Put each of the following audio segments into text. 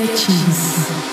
Criatives.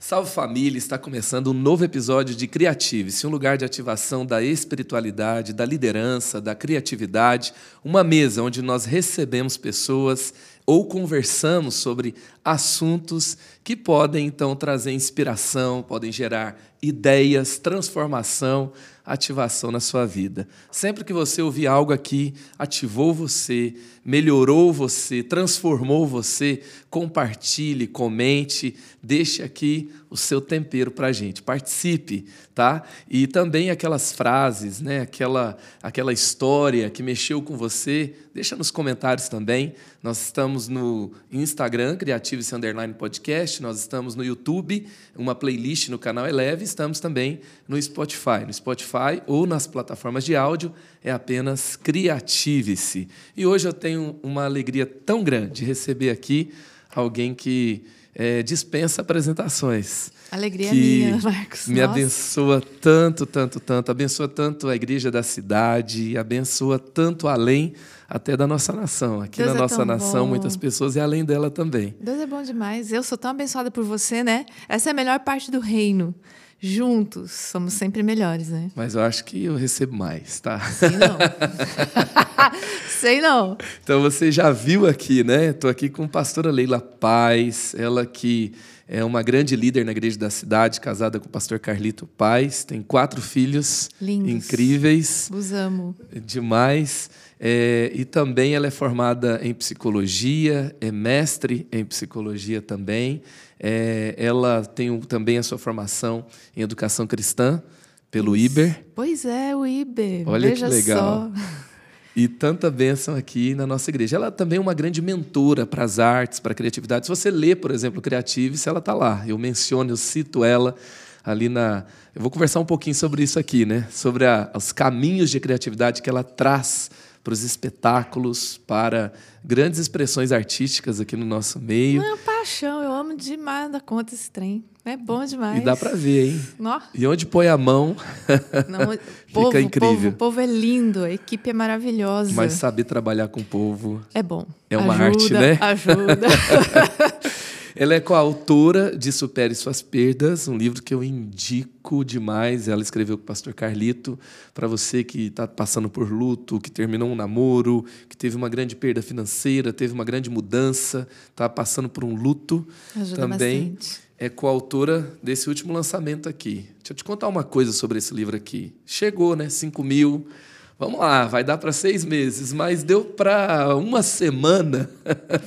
Salve família, está começando um novo episódio de Criatives, um lugar de ativação da espiritualidade, da liderança, da criatividade, uma mesa onde nós recebemos pessoas ou conversamos sobre assuntos que podem então trazer inspiração, podem gerar ideias, transformação, ativação na sua vida. Sempre que você ouvir algo aqui, ativou você, melhorou você, transformou você, compartilhe, comente, deixe aqui o seu tempero para a gente. Participe, tá? E também aquelas frases, né? aquela, aquela história que mexeu com você, deixa nos comentários também. Nós estamos no Instagram, Criativo Underline Podcast, nós estamos no YouTube, uma playlist no canal Eleve, estamos também no Spotify. No Spotify ou nas plataformas de áudio é apenas Criative-se. E hoje eu tenho uma alegria tão grande de receber aqui alguém que é, dispensa apresentações. Alegria minha, Marcos. Me Nossa. abençoa tanto, tanto, tanto. Abençoa tanto a igreja da cidade, abençoa tanto além até da nossa nação. Aqui Deus na é nossa nação, bom. muitas pessoas e além dela também. Deus é bom demais. Eu sou tão abençoada por você, né? Essa é a melhor parte do reino. Juntos somos sempre melhores, né? Mas eu acho que eu recebo mais, tá? Sei não. Sei não. Então você já viu aqui, né? Estou aqui com a pastora Leila Paz, ela que é uma grande líder na igreja da cidade, casada com o pastor Carlito Paz, tem quatro filhos Lindos. incríveis. Os amo. Demais. É, e também ela é formada em psicologia, é mestre em psicologia também. É, ela tem um, também a sua formação em educação cristã pelo IBER. Pois é, o Iber. Olha Veja que legal. Só. E tanta bênção aqui na nossa igreja. Ela também é uma grande mentora para as artes, para a criatividade. Se você lê, por exemplo, Creatives, ela está lá. Eu menciono, eu cito ela ali na. Eu vou conversar um pouquinho sobre isso aqui, né? Sobre a, os caminhos de criatividade que ela traz para os espetáculos, para grandes expressões artísticas aqui no nosso meio. Uma paixão, eu amo demais da conta esse trem. É bom demais. E dá para ver, hein? Nó. E onde põe a mão, Não, povo, incrível. Povo, povo é lindo, a equipe é maravilhosa. mas saber trabalhar com o povo. É bom. É uma Ajuda, arte, né? Ajuda. Ela é coautora de Supere Suas Perdas, um livro que eu indico demais. Ela escreveu com o pastor Carlito. Para você que está passando por luto, que terminou um namoro, que teve uma grande perda financeira, teve uma grande mudança, está passando por um luto, Ajuda também bastante. é coautora desse último lançamento aqui. Deixa eu te contar uma coisa sobre esse livro aqui. Chegou, né? 5 mil. Vamos lá, vai dar para seis meses, mas deu para uma semana.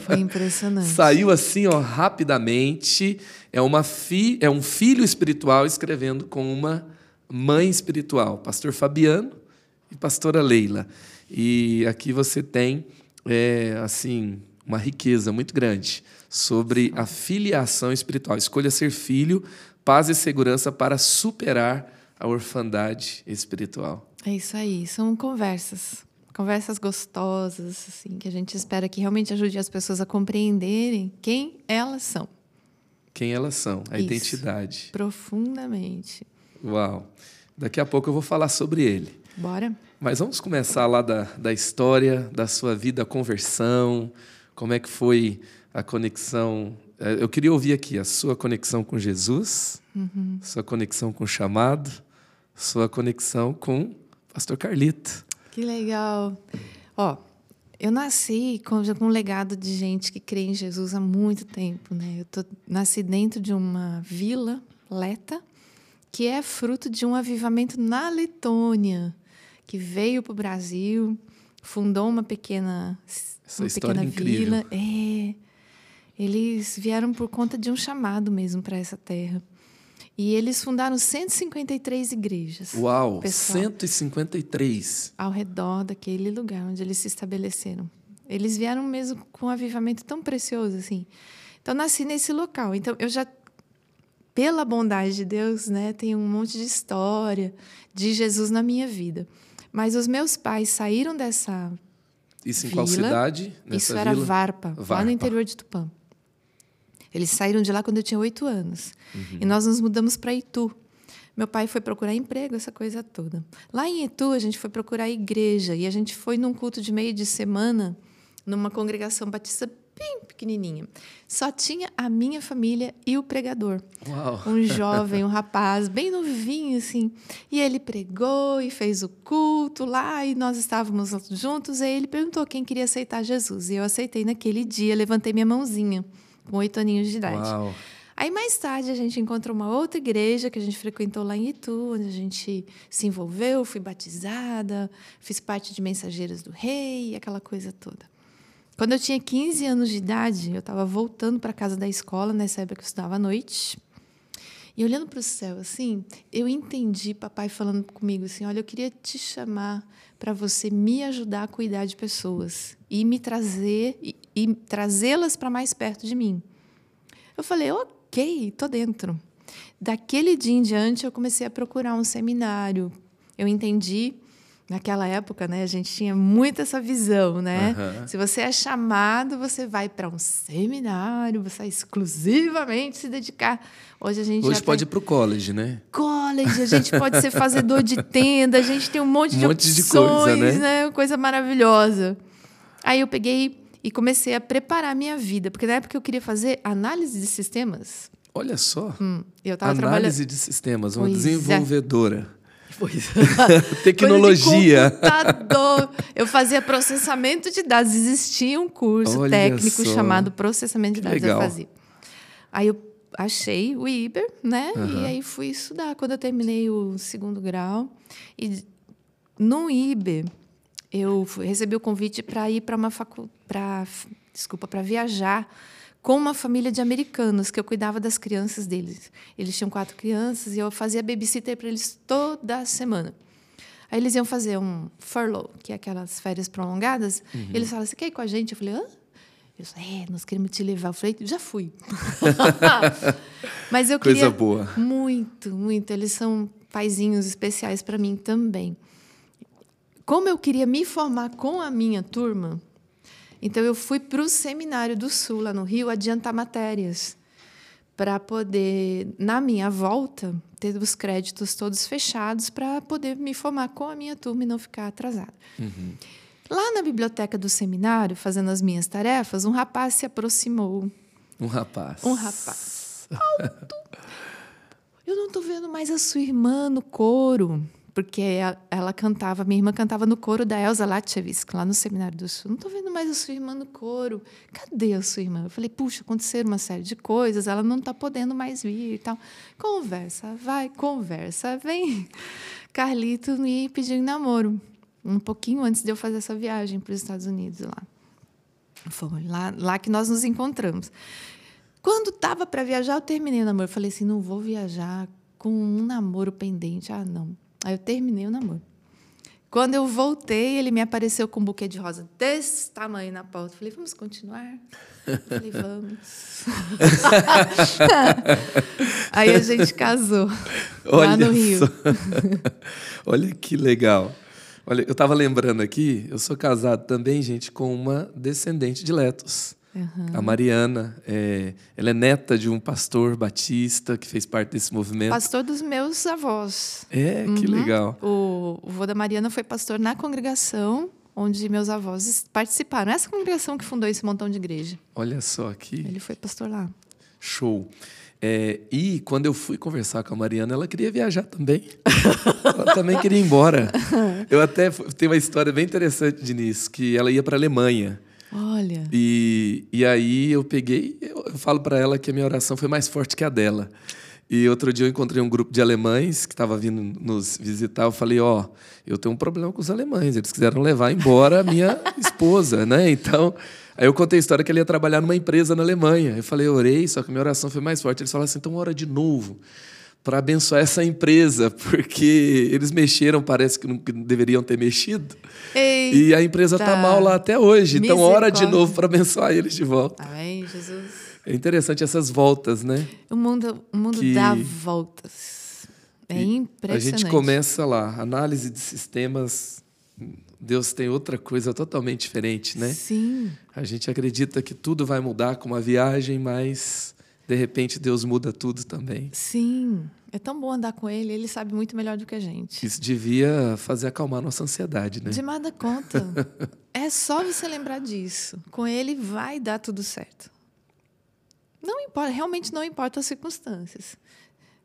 Foi impressionante. Saiu assim, ó, rapidamente. É, uma fi, é um filho espiritual escrevendo com uma mãe espiritual, pastor Fabiano e pastora Leila. E aqui você tem, é, assim, uma riqueza muito grande sobre a filiação espiritual. Escolha ser filho, paz e segurança para superar a orfandade espiritual. É isso aí, são conversas. Conversas gostosas, assim, que a gente espera que realmente ajude as pessoas a compreenderem quem elas são, Quem elas são, a Isso. identidade. profundamente. Uau! Daqui a pouco eu vou falar sobre ele. Bora? Mas vamos começar lá da, da história da sua vida, a conversão, como é que foi a conexão. eh, Eu queria ouvir aqui a sua conexão com Jesus, sua conexão com o chamado, sua conexão com pastor Carlito. Que legal. Ó, eu nasci com, um legado de gente que crê em Jesus há muito tempo, né? Eu tô, nasci dentro de uma vila, Leta, que é fruto de um avivamento na Letônia, que veio para o Brasil, fundou uma pequena, Essa uma história pequena incrível. vila. É, eles vieram por conta de um chamado mesmo para essa terra. E eles fundaram 153 igrejas Uau! Pessoal. 153. ao redor daquele lugar onde eles se estabeleceram. Eles vieram mesmo com um avivamento tão precioso assim. Então nasci nesse local. Então eu já pela bondade de Deus, né, tem um monte de história de Jesus na minha vida. Mas os meus pais saíram dessa Isso em qual Vila. cidade? Nessa isso era vila? Varpa, lá Varpa. no interior de Tupã. Eles saíram de lá quando eu tinha oito anos. Uhum. E nós nos mudamos para Itu. Meu pai foi procurar emprego, essa coisa toda. Lá em Itu, a gente foi procurar igreja. E a gente foi num culto de meio de semana, numa congregação batista bem pequenininha. Só tinha a minha família e o pregador. Uau. Um jovem, um rapaz, bem novinho, assim. E ele pregou e fez o culto lá, e nós estávamos juntos. E ele perguntou quem queria aceitar Jesus. E eu aceitei naquele dia, levantei minha mãozinha, com oito aninhos de idade. Uau. Aí mais tarde a gente encontrou uma outra igreja que a gente frequentou lá em Itu, onde a gente se envolveu, fui batizada, fiz parte de Mensageiras do Rei, aquela coisa toda. Quando eu tinha 15 anos de idade, eu estava voltando para casa da escola, nessa época eu estudava à noite. E olhando para o céu assim, eu entendi papai falando comigo assim: "Olha, eu queria te chamar para você me ajudar a cuidar de pessoas e me trazer e, trazê-las para mais perto de mim". Eu falei: "OK, tô dentro. Daquele dia em diante, eu comecei a procurar um seminário. Eu entendi, naquela época, né, a gente tinha muito essa visão, né? Aham. Se você é chamado, você vai para um seminário, você vai exclusivamente se dedicar. Hoje a gente Hoje pode ir tem pro college, né? college, a gente pode ser fazedor de tenda, a gente tem um monte de Um monte de opções, coisa, né? Coisa maravilhosa. Aí eu peguei e comecei a preparar a minha vida, porque na época eu queria fazer análise de sistemas. Olha só. Hum, eu estava Análise de sistemas, uma Pois é. desenvolvedora. trabalhando. Tecnologia. Coisa de computador. Eu fazia processamento de dados. Existia um curso Olha técnico só. chamado processamento de dados. legal. Eu fazia. Aí eu achei o IBER, né? Aham. E aí fui estudar quando eu terminei o segundo grau. E no IBER, eu recebi o convite para ir para uma faculdade, para desculpa, para viajar com uma família de americanos que eu cuidava das crianças deles. Eles tinham quatro crianças e eu fazia babysitter para eles toda semana. Aí eles iam fazer um furlough, que é aquelas férias prolongadas. Uhum. Eles falaram: "Você quer ir com a gente?" Eu falei: "Hã?" Eles falaram, é, nós queremos te levar. Eu falei, já fui. Mas eu Coisa queria boa. muito, muito. Eles são paizinhos especiais para mim também. Como eu queria me formar com a minha turma, então eu fui para o Seminário do Sul, lá no Rio, adiantar matérias, para poder, na minha volta, ter os créditos todos fechados para poder me formar com a minha turma e não ficar atrasada. Lá na biblioteca do seminário, fazendo as minhas tarefas, um rapaz se aproximou. Um rapaz. Um rapaz. Alto. Eu não estou vendo mais a sua irmã no coro. Porque ela cantava, minha irmã cantava no coro da Elza Latchevsk, lá no Seminário do Sul. Não estou vendo mais a sua irmã no coro. Cadê a sua irmã? Eu falei, puxa, aconteceram uma série de coisas, ela não está podendo mais vir e tal. Conversa, vai, conversa, vem. Carlito me pediu em namoro, um pouquinho antes de eu fazer essa viagem para os Estados Unidos lá. Foi lá, lá que nós nos encontramos. Quando estava para viajar, eu terminei o namoro. Eu falei assim: não vou viajar com um namoro pendente. Ah, não. Aí eu terminei o namoro. Quando eu voltei, ele me apareceu com um buquê de rosa desse tamanho na porta. Falei: vamos continuar? Eu falei: vamos. Aí a gente casou lá no Rio. só. Olha que legal. Olha, eu estava lembrando aqui, eu sou casado também, gente, com uma descendente de Letos. A Mariana, é, ela é neta de um pastor batista que fez parte desse movimento. Pastor dos meus avós. É, que Uhum. legal. O, o vô da Mariana foi pastor na congregação onde meus avós participaram. Essa congregação que fundou esse montão de igreja. Olha só que Ele foi pastor lá. show. É, e quando eu fui conversar com a Mariana, ela queria viajar também. ela também queria ir embora. Eu até tenho uma história bem interessante de nisso, que ela ia para a Alemanha. Olha. E, e aí eu peguei, eu, eu falo para ela que a minha oração foi mais forte que a dela. E outro dia eu encontrei um grupo de alemães que estava vindo nos visitar. Eu falei: Ó, eu tenho um problema com os alemães. Eles quiseram levar embora a minha esposa, né? Então, aí eu contei a história que ele ia trabalhar numa empresa na Alemanha. Eu falei: eu orei, só que a minha oração foi mais forte. Eles falaram assim: então ora de novo para abençoar essa empresa, porque eles mexeram, parece que não que não deveriam ter mexido. E a empresa está mal lá até hoje. Então, ora de novo para abençoar eles de volta. Amém, Jesus. É interessante essas voltas, né? O mundo, o mundo Que- dá voltas. É A impressionante. gente começa lá, análise de sistemas. Deus tem outra coisa totalmente diferente, né? Sim. A gente acredita que tudo vai mudar com uma viagem, mas de repente Deus muda tudo também. Sim. É tão bom andar com ele. Ele sabe muito melhor do que a gente. Isso devia fazer acalmar nossa ansiedade, né? De nada conta. É só você lembrar disso. Com ele vai dar tudo certo. Não importa, realmente não importa as circunstâncias.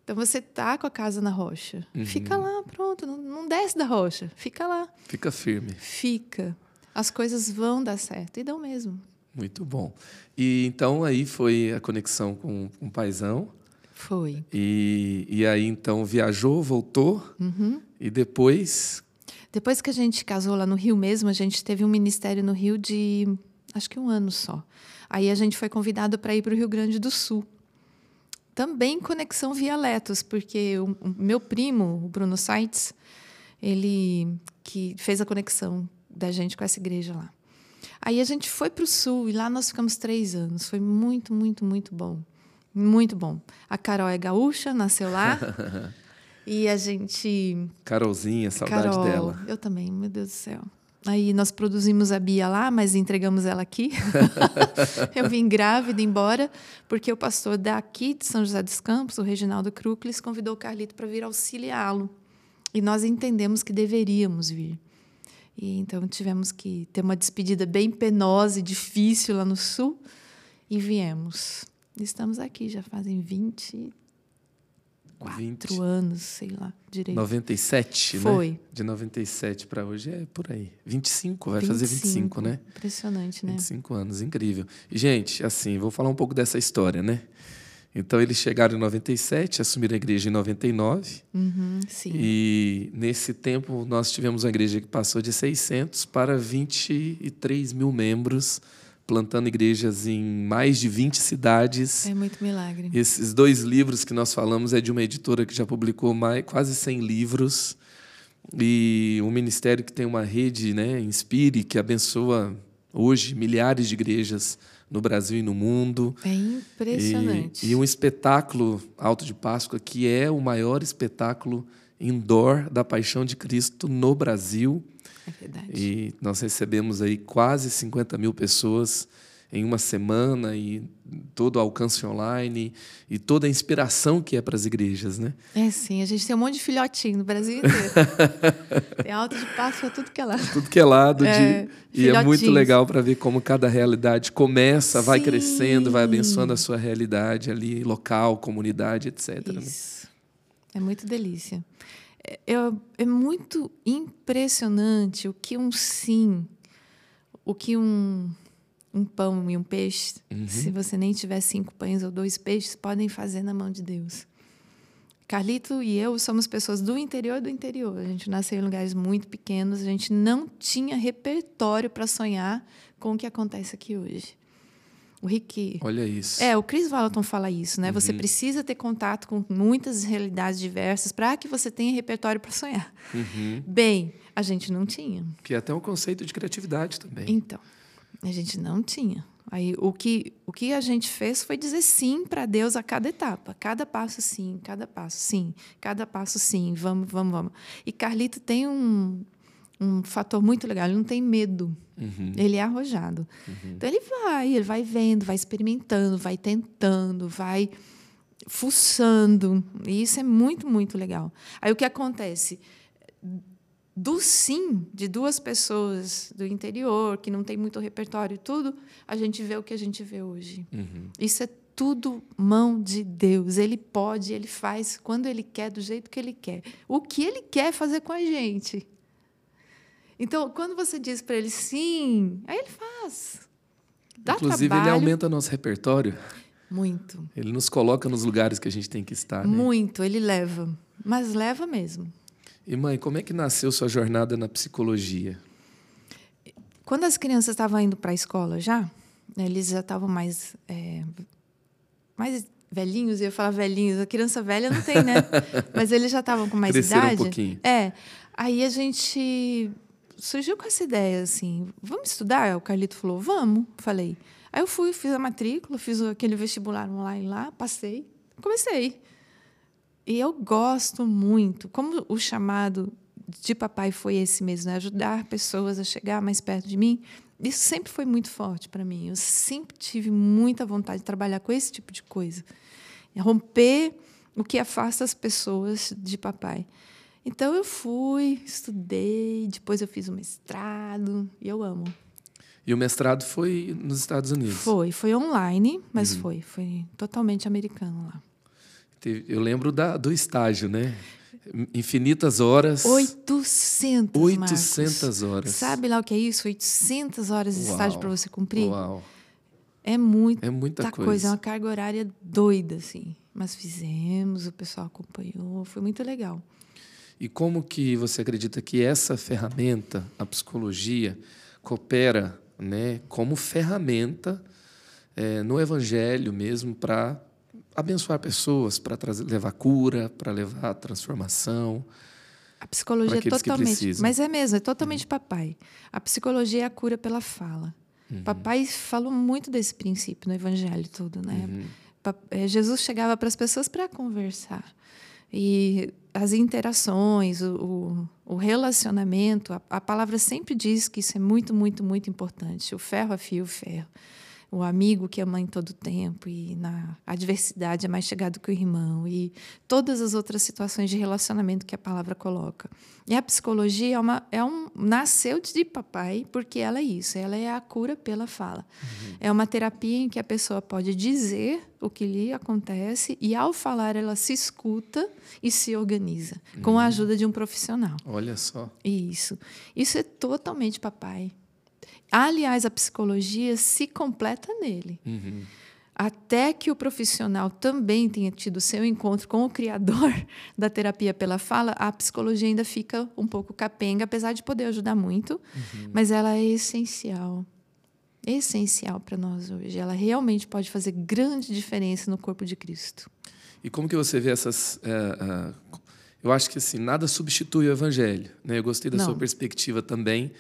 Então você tá com a casa na rocha. Uhum. Fica lá, pronto, não, não desce da rocha. Fica lá. Fica firme. Fica. As coisas vão dar certo. E dão mesmo. Muito bom. E então aí foi a conexão com, com o paizão. Foi. E, e aí então viajou, voltou. E depois. Depois que a gente casou lá no Rio mesmo, a gente teve um ministério no Rio de acho que um ano só. Aí a gente foi convidado para ir para o Rio Grande do Sul. Também conexão via Letos, porque o, o meu primo, o Bruno Saitz, ele que fez a conexão da gente com essa igreja lá. Aí a gente foi para o Sul e lá nós ficamos três anos. Foi muito, muito, muito bom. Muito bom. A Carol é gaúcha, nasceu lá. e a gente Carolzinha, saudade Carol, dela. Eu também, meu Deus do céu. Aí nós produzimos a Bia lá, mas entregamos ela aqui. eu vim grávida embora, porque o pastor daqui de São José dos Campos, o Reginaldo Kruklis, convidou o Carlito para vir auxiliá-lo. E nós entendemos que deveríamos vir. E então tivemos que ter uma despedida bem penosa e difícil lá no sul e viemos. Estamos aqui já fazem 24 20. anos, sei lá, direito. 97, né? Foi. De 97 para hoje é por aí. 25, vai fazer 25, né? Impressionante, né? 25 anos, incrível. E, gente, assim, vou falar um pouco dessa história, né? Então, eles chegaram em 97, assumiram a igreja em 99. Uhum, sim. E, nesse tempo, nós tivemos uma igreja que passou de 600 para 23 mil membros, plantando igrejas em mais de 20 cidades. É muito milagre. Esses dois livros que nós falamos é de uma editora que já publicou mais, quase 100 livros e um ministério que tem uma rede, né, Inspire, que abençoa hoje milhares de igrejas no Brasil e no mundo. É impressionante. E, e um espetáculo Alto de Páscoa que é o maior espetáculo indoor da Paixão de Cristo no Brasil. É verdade. E nós recebemos aí quase 50 mil pessoas em uma semana e todo o alcance online e toda a inspiração que é para as igrejas, né? É sim, a gente tem um monte de filhotinho no Brasil inteiro. tem alto de Páscoa, tudo que é lá. Tudo que é lado É, de e é muito legal para ver como cada realidade começa, vai Sim. crescendo, vai abençoando a sua realidade ali, local, comunidade, etc. né? Isso. É muito delícia. É, é- é muito impressionante o que um sim, o que um, um pão e um peixe, Uhum. se você nem tiver cinco pães ou dois peixes, podem fazer na mão de Deus. Carlito e eu somos pessoas do interior do interior. A gente nasceu em lugares muito pequenos, a gente não tinha repertório para sonhar com o que acontece aqui hoje. O Rick, Olha isso. é, o Chris Valentin fala isso, né? Você precisa ter contato com muitas realidades diversas para que você tenha repertório para sonhar. Uhum. Bem, a gente não tinha. Que é até um conceito de criatividade também. Então, a gente não tinha. Aí o que o que a gente fez foi dizer sim para Deus a cada etapa, cada passo sim, cada passo sim, cada passo sim, vamos, vamos, vamos. E Carlito tem um um fator muito legal, ele não tem medo. Uhum. Ele é arrojado. Então ele vai, ele vai vendo, vai experimentando, vai tentando, vai fuçando. E isso é muito, muito legal. Aí o que acontece? Do sim de duas pessoas do interior, que não tem muito repertório e tudo, a gente vê o que a gente vê hoje. Uhum. Isso é tudo mão de Deus. Ele pode, ele faz quando ele quer, do jeito que ele quer. O que ele quer fazer com a gente. Então, quando você diz para ele sim, aí ele faz. Dá Inclusive, trabalho. ele aumenta nosso repertório. Muito, Ele nos coloca nos lugares que a gente tem que estar. Né? muito. Ele leva. Mas leva mesmo. E, mãe, como é que nasceu sua jornada na psicologia? Quando as crianças estavam indo para a escola já, né, eles já estavam mais, é, mais velhinhos, eu ia falar velhinhos, a criança velha não tem, né? Mas eles já estavam com mais Cresceram um idade. pouquinho. É. Aí a gente surgiu com essa ideia assim, vamos estudar? O Carlito falou, vamos. Falei. Aí eu fui, fiz a matrícula, fiz aquele vestibular online lá, passei, comecei. E eu gosto muito, como o chamado de papai foi esse mesmo, né? ajudar pessoas a chegar mais perto de mim. Isso sempre foi muito forte para mim. Eu sempre tive muita vontade de trabalhar com esse tipo de coisa. Romper o que afasta as pessoas de papai. Então eu fui, estudei, depois eu fiz o mestrado e eu amo. E o mestrado foi nos Estados Unidos? Foi, foi online, mas uhum. foi, foi totalmente americano lá. Eu lembro da, do estágio, né? Infinitas horas. 800, 800 Marcos. horas. Sabe lá o que é isso? 800 horas de Uau. estágio para você cumprir? Uau. É, muito, é muita coisa. coisa. É uma carga horária doida, assim. Mas fizemos, o pessoal acompanhou, foi muito legal. E como que você acredita que essa ferramenta, a psicologia, coopera né, como ferramenta é, no evangelho mesmo para abençoar pessoas, para levar cura, para levar transformação. A psicologia é totalmente, mas é mesmo, é totalmente uhum. papai. A psicologia é a cura pela fala. Uhum. Papai falou muito desse princípio no evangelho todo, né? Uhum. É, Jesus chegava para as pessoas para conversar. E as interações, o, o, relacionamento, a, a, palavra sempre diz que isso é muito, muito, muito importante. O ferro afia o ferro o amigo que ama em todo tempo e na adversidade é mais chegado que o irmão e todas as outras situações de relacionamento que a palavra coloca. E a psicologia é, uma, é um nasceu de papai porque ela é isso, ela é a cura pela fala. Uhum. É uma terapia em que a pessoa pode dizer o que lhe acontece e ao falar ela se escuta e se organiza uhum. com a uhum. ajuda de um profissional. Olha só. Isso. Isso é totalmente papai. Aliás, a psicologia se completa nele. Uhum. Até que o profissional também tenha tido seu encontro com o criador da terapia pela fala, a psicologia ainda fica um pouco capenga, apesar de poder ajudar muito, uhum. mas ela é essencial. Essencial para nós hoje. Ela realmente pode fazer grande diferença no corpo de Cristo. E como que você vê essas. Uh, uh, eu acho que assim, nada substitui o evangelho. Né? Eu gostei da Não. sua perspectiva também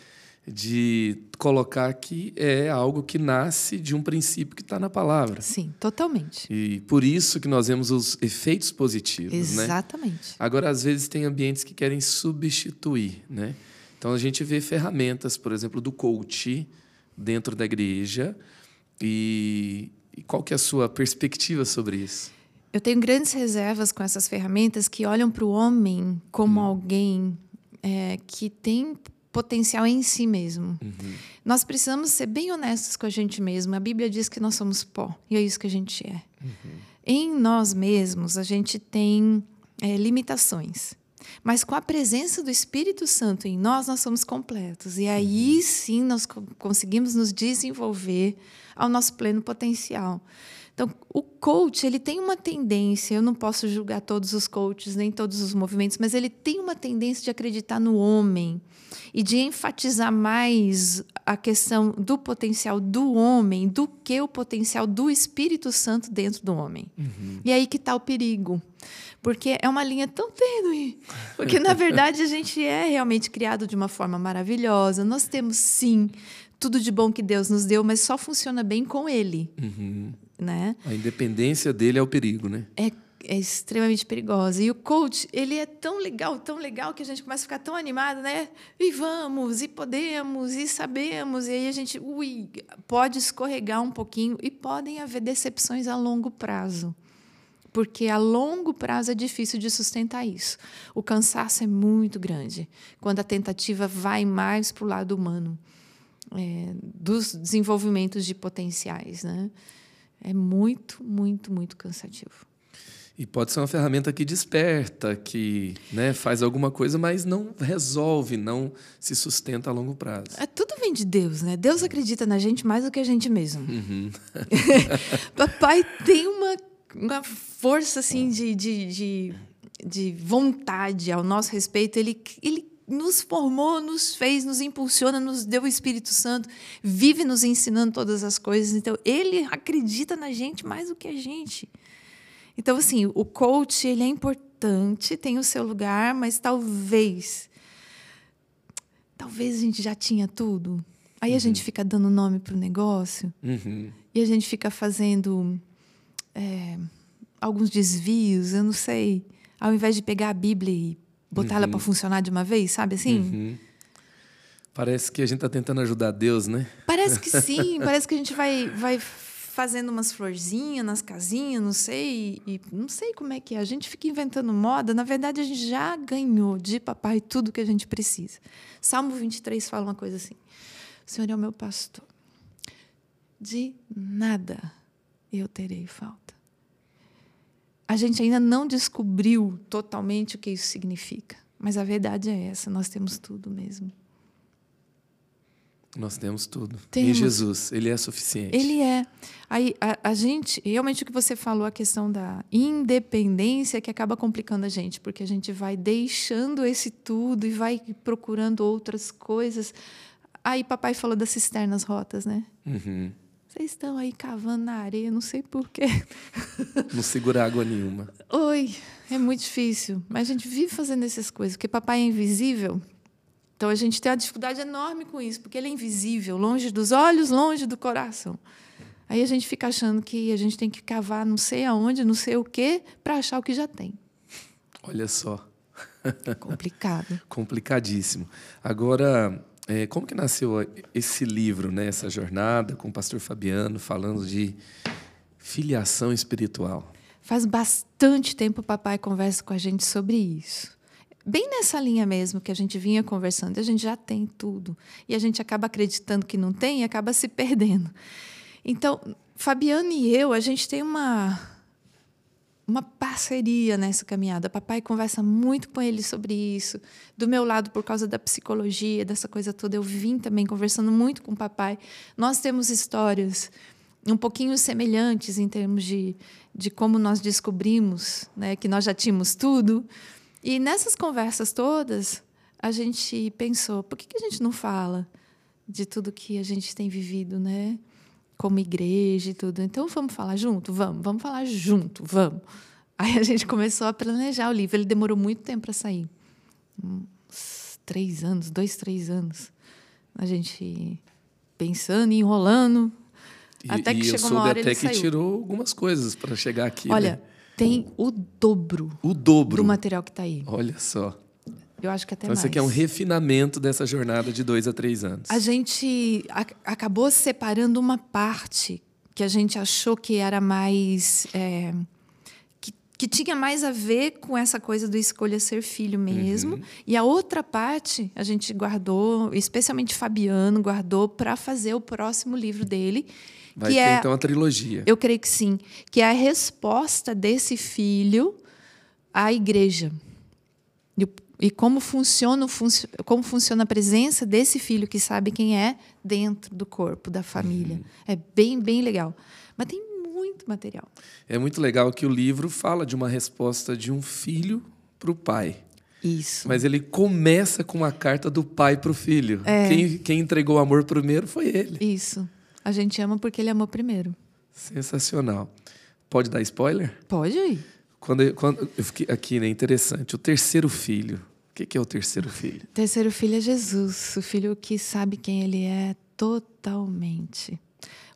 de colocar que é algo que nasce de um princípio que está na palavra. Sim, totalmente. E por isso que nós vemos os efeitos positivos. Né? Exatamente. Né? Agora, às vezes, tem ambientes que querem substituir. Né? Então, a gente vê ferramentas, por exemplo, do coach dentro da igreja. E, e qual que é a sua perspectiva sobre isso? Eu tenho grandes reservas com essas ferramentas que olham para o homem como hum. alguém é, que tem potencial em si mesmo. Uhum. Nós precisamos ser bem honestos com a gente mesmo. A Bíblia diz que nós somos pó, e é isso que a gente é. Uhum. Em nós mesmos, a gente tem é, limitações. Mas com a presença do Espírito Santo em nós, nós somos completos. E aí uhum. sim nós conseguimos nos desenvolver ao nosso pleno potencial. Então, o coach, ele tem uma tendência, eu não posso julgar todos os coaches, nem todos os movimentos, mas ele tem uma tendência de acreditar no homem e de enfatizar mais a questão do potencial do homem do que o potencial do Espírito Santo dentro do homem. Uhum. E aí que está o perigo. Porque é uma linha tão tênue. Porque, na verdade, a gente é realmente criado de uma forma maravilhosa. Nós temos, sim, tudo de bom que Deus nos deu, mas só funciona bem com Ele. Uhum. Né? A independência dele é o perigo, né? É, é extremamente perigosa. E o coach, ele é tão legal, tão legal, que a gente começa a ficar tão animado, né? E vamos, e podemos, e sabemos. E aí a gente, ui, pode escorregar um pouquinho e podem haver decepções a longo prazo. Porque a longo prazo é difícil de sustentar isso. O cansaço é muito grande quando a tentativa vai mais para o lado humano é, dos desenvolvimentos de potenciais. Né? É muito, muito, muito cansativo. E pode ser uma ferramenta que desperta, que né, faz alguma coisa, mas não resolve, não se sustenta a longo prazo. É, tudo vem de Deus, né? Deus acredita na gente mais do que a gente mesmo. Uhum. Papai tem uma, uma força assim de, de, de, de vontade ao nosso respeito. Ele, ele nos formou, nos fez, nos impulsiona, nos deu o Espírito Santo, vive nos ensinando todas as coisas. Então, ele acredita na gente mais do que a gente. Então, assim, o coach ele é importante, tem o seu lugar, mas talvez, talvez a gente já tinha tudo. Aí uhum. a gente fica dando nome para o negócio uhum. e a gente fica fazendo é, alguns desvios, eu não sei, ao invés de pegar a Bíblia e botar uhum. ela para funcionar de uma vez, sabe assim? Uhum. Parece que a gente está tentando ajudar Deus, né? Parece que sim, parece que a gente vai, vai fazendo umas florzinhas nas casinhas, não sei, e não sei como é que é. A gente fica inventando moda, na verdade a gente já ganhou de papai tudo que a gente precisa. Salmo 23 fala uma coisa assim: O Senhor é o meu pastor. de nada eu terei falta. A gente ainda não descobriu totalmente o que isso significa, mas a verdade é essa: nós temos tudo mesmo. Nós temos tudo. Temos. Em Jesus, Ele é suficiente. Ele é. Aí a, a, gente, realmente o que você falou, a questão da independência que acaba complicando a gente, porque a gente vai deixando esse tudo e vai procurando outras coisas. Aí papai falou das cisternas rotas, né? Uhum. Vocês estão aí cavando na areia, não sei porquê. Não segura água nenhuma. Oi, é muito difícil. Mas a gente vive fazendo essas coisas, porque papai é invisível. Então a gente tem uma dificuldade enorme com isso, porque ele é invisível, longe dos olhos, longe do coração. Aí a gente fica achando que a gente tem que cavar não sei aonde, não sei o quê, para achar o que já tem. Olha só. Complicado. Complicadíssimo. Agora, é, como que nasceu esse livro, né, essa jornada com o pastor Fabiano, falando de filiação espiritual? Faz bastante tempo o papai conversa com a gente sobre isso. Bem nessa linha mesmo que a gente vinha conversando, a gente já tem tudo. E a gente acaba acreditando que não tem e acaba se perdendo. Então, Fabiano e eu, a gente tem uma uma parceria nessa caminhada. Papai conversa muito com ele sobre isso. Do meu lado, por causa da psicologia, dessa coisa toda, eu vim também conversando muito com o papai. Nós temos histórias um pouquinho semelhantes em termos de, de como nós descobrimos né, que nós já tínhamos tudo. E nessas conversas todas, a gente pensou: por que, que a gente não fala de tudo que a gente tem vivido, né? Como igreja e tudo. Então vamos falar junto? Vamos, vamos falar junto, vamos. Aí a gente começou a planejar o livro. Ele demorou muito tempo para sair. Uns três anos, dois, três anos. A gente pensando e enrolando. E, até que e chegou eu uma hora até ele que saiu. tirou algumas coisas para chegar aqui. Olha, né? tem o dobro o dobro. do material que está aí. Olha só. Eu acho que até Então, mais. isso aqui é um refinamento dessa jornada de dois a três anos. A gente a- acabou separando uma parte que a gente achou que era mais. é, que, que tinha mais a ver com essa coisa do escolha ser filho mesmo. E a outra parte a gente guardou, especialmente Fabiano guardou, para fazer o próximo livro dele. Vai que ter, é, então, a trilogia. eu creio que sim, que é a resposta desse filho à igreja. E, como, funciona, como funciona a presença desse filho que sabe quem é dentro do corpo, da família. É bem, bem legal. Mas tem muito material. É muito legal que o livro fala de uma resposta de um filho para o pai. Isso. Mas ele começa com uma carta do pai para o filho. É. Quem, quem entregou o amor primeiro foi ele. Isso. A gente ama porque ele amou primeiro. Sensacional. Pode dar spoiler? Pode. Quando quando eu fiquei aqui, né? Interessante. O terceiro filho. O que que é o terceiro filho? O terceiro filho é Jesus, o filho que sabe quem ele é totalmente.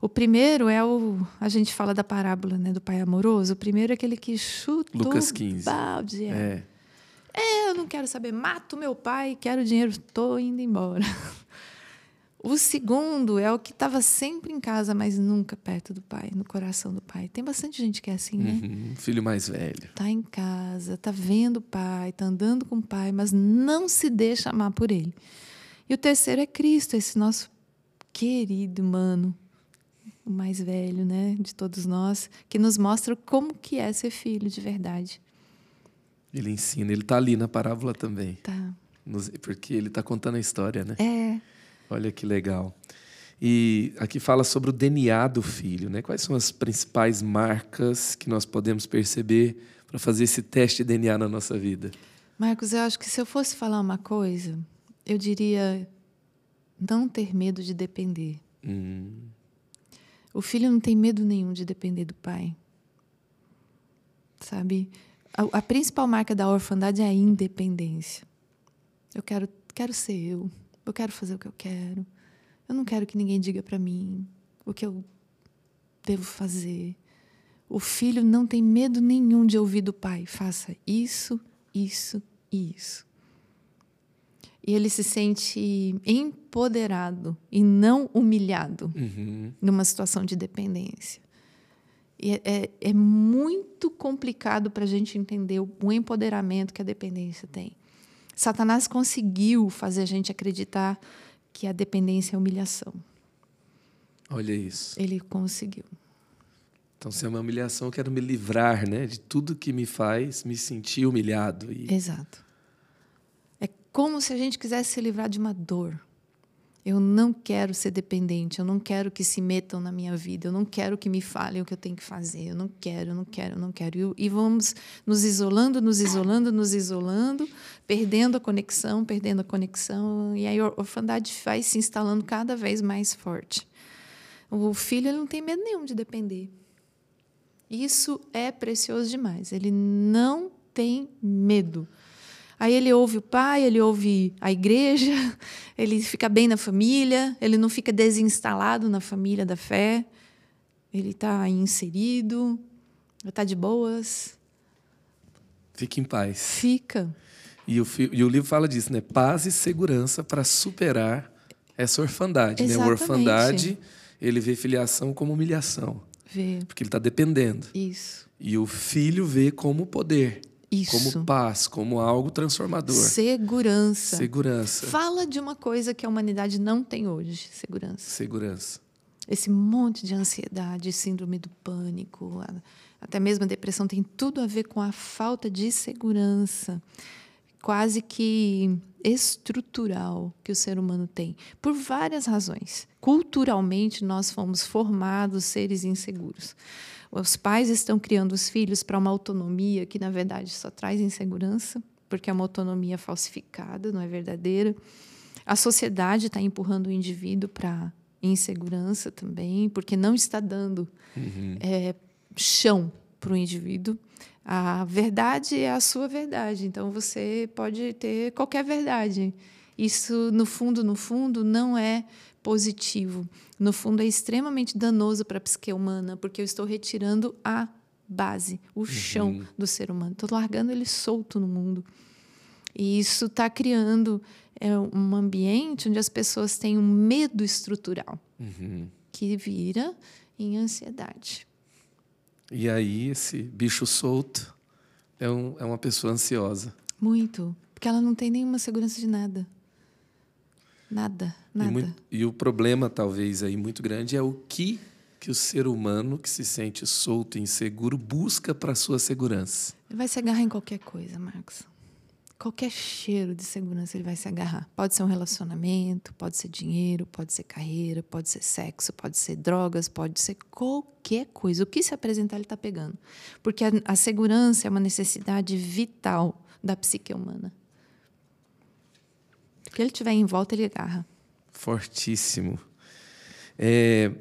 O primeiro é o. A gente fala da parábola né, do pai amoroso. O primeiro é aquele que chuta Lucas o 15. balde. É. É. É, eu não quero saber. Mato meu pai, quero dinheiro, estou indo embora. O segundo é o que estava sempre em casa, mas nunca perto do pai, no coração do pai. Tem bastante gente que é assim, né? Uhum, filho mais velho. Tá em casa, tá vendo o pai, tá andando com o pai, mas não se deixa amar por ele. E o terceiro é Cristo, esse nosso querido mano, o mais velho, né, de todos nós, que nos mostra como que é ser filho de verdade. Ele ensina. Ele está ali na parábola também. Tá. Porque ele está contando a história, né? É, Olha que legal. E aqui fala sobre o DNA do filho, né? Quais são as principais marcas que nós podemos perceber para fazer esse teste de DNA na nossa vida? Marcos, eu acho que se eu fosse falar uma coisa, eu diria não ter medo de depender. Hum, O filho não tem medo nenhum de depender do pai. Sabe? A, a principal marca da orfandade é a independência. Eu quero, quero ser eu. Eu quero fazer o que eu quero. Eu não quero que ninguém diga para mim o que eu devo fazer. O filho não tem medo nenhum de ouvir do pai. Faça isso, isso e isso. E ele se sente empoderado e não humilhado uhum. numa situação de dependência. E é, é, é muito complicado para a gente entender o, o empoderamento que a dependência tem. Satanás conseguiu fazer a gente acreditar que a dependência é humilhação. Olha isso. Ele conseguiu. Então, se é uma humilhação, eu quero me livrar né, de tudo que me faz me sentir humilhado. E... Exato. É como se a gente quisesse se livrar de uma dor. Eu não quero ser dependente, eu não quero que se metam na minha vida, eu não quero que me falem o que eu tenho que fazer, eu não quero, eu não quero, eu não quero. E, vamos nos isolando, nos isolando, nos isolando, perdendo a conexão, perdendo a conexão, e aí a orfandade vai se instalando cada vez mais forte. O filho ele não tem medo nenhum de depender. Isso é precioso demais. Ele não tem medo. Aí ele ouve o pai, ele ouve a igreja, ele fica bem na família, ele não fica desinstalado na família da fé, ele está inserido, está de boas. Fica em paz. Fica. E o, e o livro fala disso, né? Paz e segurança para superar essa orfandade. Né? A orfandade, ele vê filiação como humilhação. Vê. Porque ele está dependendo. Isso. E o filho vê como poder. Isso. Como paz, como algo transformador. Segurança. Segurança. Fala de uma coisa que a humanidade não tem hoje: segurança. Segurança. Esse monte de ansiedade, síndrome do pânico, até mesmo a depressão tem tudo a ver com a falta de segurança, quase que estrutural que o ser humano tem, por várias razões. Culturalmente, nós fomos formados seres inseguros. Os pais estão criando os filhos para uma autonomia que, na verdade, só traz insegurança, porque é uma autonomia falsificada, não é verdadeira. A sociedade está empurrando o indivíduo para insegurança também, porque não está dando uhum. é, chão para o indivíduo. A verdade é a sua verdade, então você pode ter qualquer verdade. Isso, no fundo, no fundo, não é positivo. No fundo, é extremamente danoso para a psique humana, porque eu estou retirando a base, o chão uhum. do ser humano. Estou largando ele solto no mundo. E isso está criando é, um ambiente onde as pessoas têm um medo estrutural, uhum. que vira em ansiedade. E aí, esse bicho solto é, um, é uma pessoa ansiosa. Muito. Porque ela não tem nenhuma segurança de nada. Nada, nada. E, muito, e, o problema, talvez, aí muito grande é o que, que o ser humano que se sente solto e inseguro busca para a sua segurança. Ele vai se agarrar em qualquer coisa, Marcos. Qualquer cheiro de segurança ele vai se agarrar. Pode ser um relacionamento, pode ser dinheiro, pode ser carreira, pode ser sexo, pode ser drogas, pode ser qualquer coisa. O que se apresentar, ele está pegando. Porque a, a segurança é uma necessidade vital da psique humana. O que ele tiver em volta, ele agarra. Fortíssimo. É,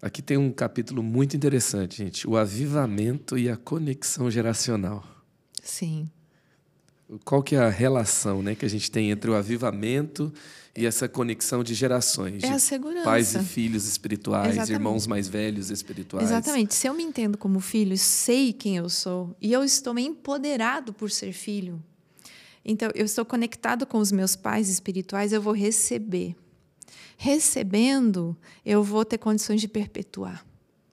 aqui tem um capítulo muito interessante, gente. O avivamento e a conexão geracional. Sim. Qual que é a relação né, que a gente tem entre o avivamento e essa conexão de gerações? É de a segurança. Pais e filhos espirituais, Exatamente. irmãos mais velhos espirituais. Exatamente. Se eu me entendo como filho, sei quem eu sou e eu estou empoderado por ser filho, então eu estou conectado com os meus pais espirituais, eu vou receber. Recebendo, eu vou ter condições de perpetuar.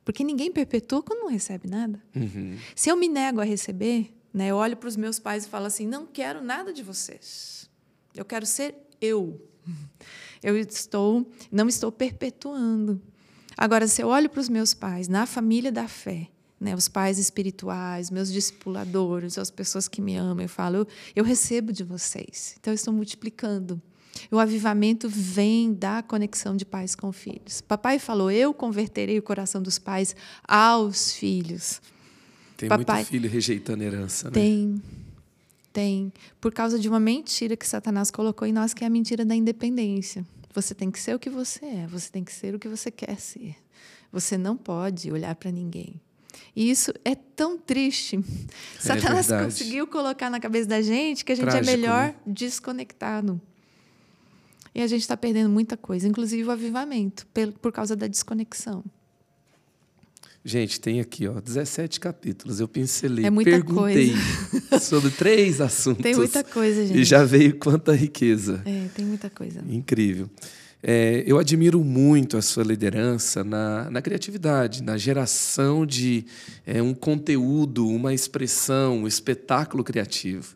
Porque ninguém perpetua quando não recebe nada. Uhum. Se eu me nego a receber, né? Eu olho para os meus pais e falo assim: não quero nada de vocês. Eu quero ser eu. Eu estou, não estou perpetuando. Agora, se eu olho para os meus pais na família da fé, né, os pais espirituais, meus discipuladores, as pessoas que me amam, eu falo, eu, eu recebo de vocês. Então, eu estou multiplicando. O avivamento vem da conexão de pais com filhos. Papai falou: Eu converterei o coração dos pais aos filhos. Tem Papai, muito filho rejeitando herança, né? Tem. Tem. Por causa de uma mentira que Satanás colocou em nós, que é a mentira da independência. Você tem que ser o que você é, você tem que ser o que você quer ser. Você não pode olhar para ninguém. E isso é tão triste. É Satanás verdade. conseguiu colocar na cabeça da gente que a gente é Trágico, é melhor né? desconectado. E a gente está perdendo muita coisa, inclusive o avivamento, por causa da desconexão. Gente, tem aqui, ó, 17 capítulos. Eu pincelei, é muita perguntei coisa. sobre três assuntos. Tem muita coisa, gente. E já veio quanta riqueza. É, tem muita coisa. Incrível. É, eu admiro muito a sua liderança na, na criatividade, na geração de é, um conteúdo, uma expressão, um espetáculo criativo.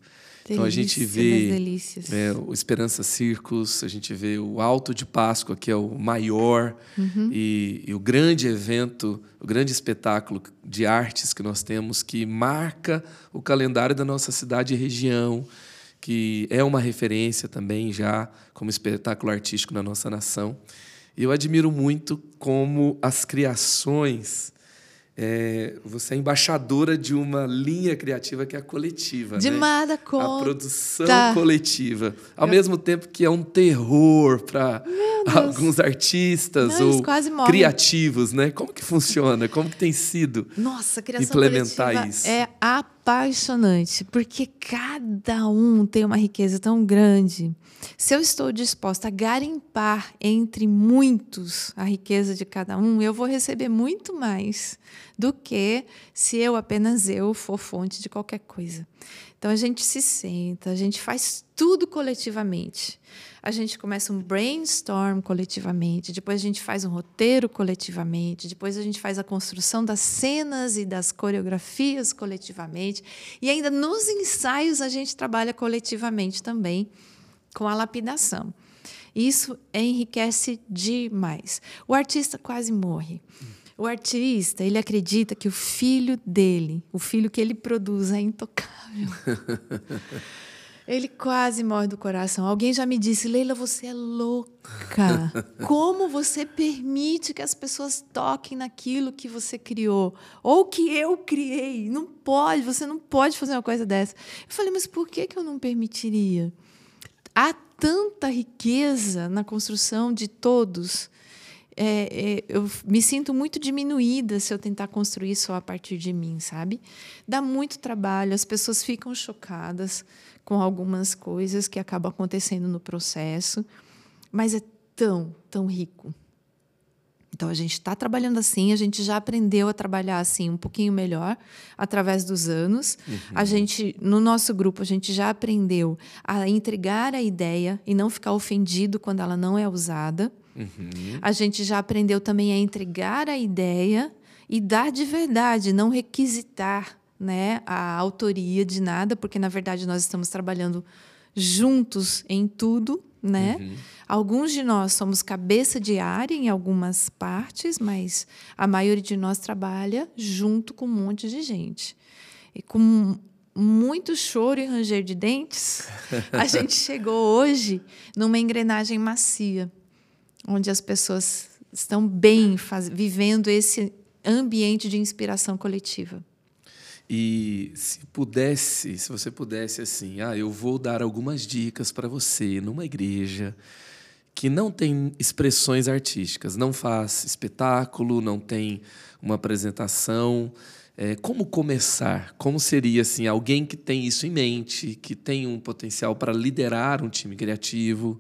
Então a gente vê é, o Esperança Circus, a gente vê o Alto de Páscoa, que é o maior Uhum. e, e o grande evento, o grande espetáculo de artes que nós temos, que marca o calendário da nossa cidade e região, que é uma referência também já como espetáculo artístico na nossa nação. E eu admiro muito como as criações. É, você é embaixadora de uma linha criativa que é a coletiva. De né? nada a conta. produção Tá. coletiva. Ao mesmo tempo que é um terror para alguns artistas Não, ou criativos, né? Como que funciona? Como que tem sido? Nossa, a implementar isso. é apaixonante, porque cada um tem uma riqueza tão grande. Se eu estou disposta a garimpar entre muitos a riqueza de cada um, eu vou receber muito mais do que se eu apenas eu for fonte de qualquer coisa. Então a gente se senta, a gente faz tudo coletivamente. A gente começa um brainstorm coletivamente, depois a gente faz um roteiro coletivamente, depois a gente faz a construção das cenas e das coreografias coletivamente, e ainda nos ensaios a gente trabalha coletivamente também com a lapidação. Isso enriquece demais. O artista quase morre. O artista, ele acredita que o filho dele, o filho que ele produz é intocável. Ele quase morre do coração. Alguém já me disse, Leila, você é louca. Como você permite que as pessoas toquem naquilo que você criou? Ou que eu criei? Não pode, você não pode fazer uma coisa dessa. Eu falei, mas por que, que eu não permitiria? Há tanta riqueza na construção de todos. É, é, eu me sinto muito diminuída se eu tentar construir só a partir de mim, sabe? Dá muito trabalho, as pessoas ficam chocadas com algumas coisas que acabam acontecendo no processo, mas é tão, tão rico. Então a gente está trabalhando assim, a gente já aprendeu a trabalhar assim um pouquinho melhor através dos anos. A gente, no nosso grupo, a gente já aprendeu a entregar a ideia e não ficar ofendido quando ela não é usada. A gente já aprendeu também a entregar a ideia e dar de verdade, não requisitar né, a autoria de nada, porque na verdade nós estamos trabalhando juntos em tudo, né? Alguns de nós somos cabeça de área em algumas partes, mas a maioria de nós trabalha junto com um monte de gente. E com muito choro e ranger de dentes, a gente chegou hoje numa engrenagem macia, onde as pessoas estão bem faz, vivendo esse ambiente de inspiração coletiva. E se pudesse, se você pudesse assim, ah, eu vou dar algumas dicas para você numa igreja que não tem expressões artísticas, não faz espetáculo, não tem uma apresentação, é, como começar? Como seria assim alguém que tem isso em mente, que tem um potencial para liderar um time criativo,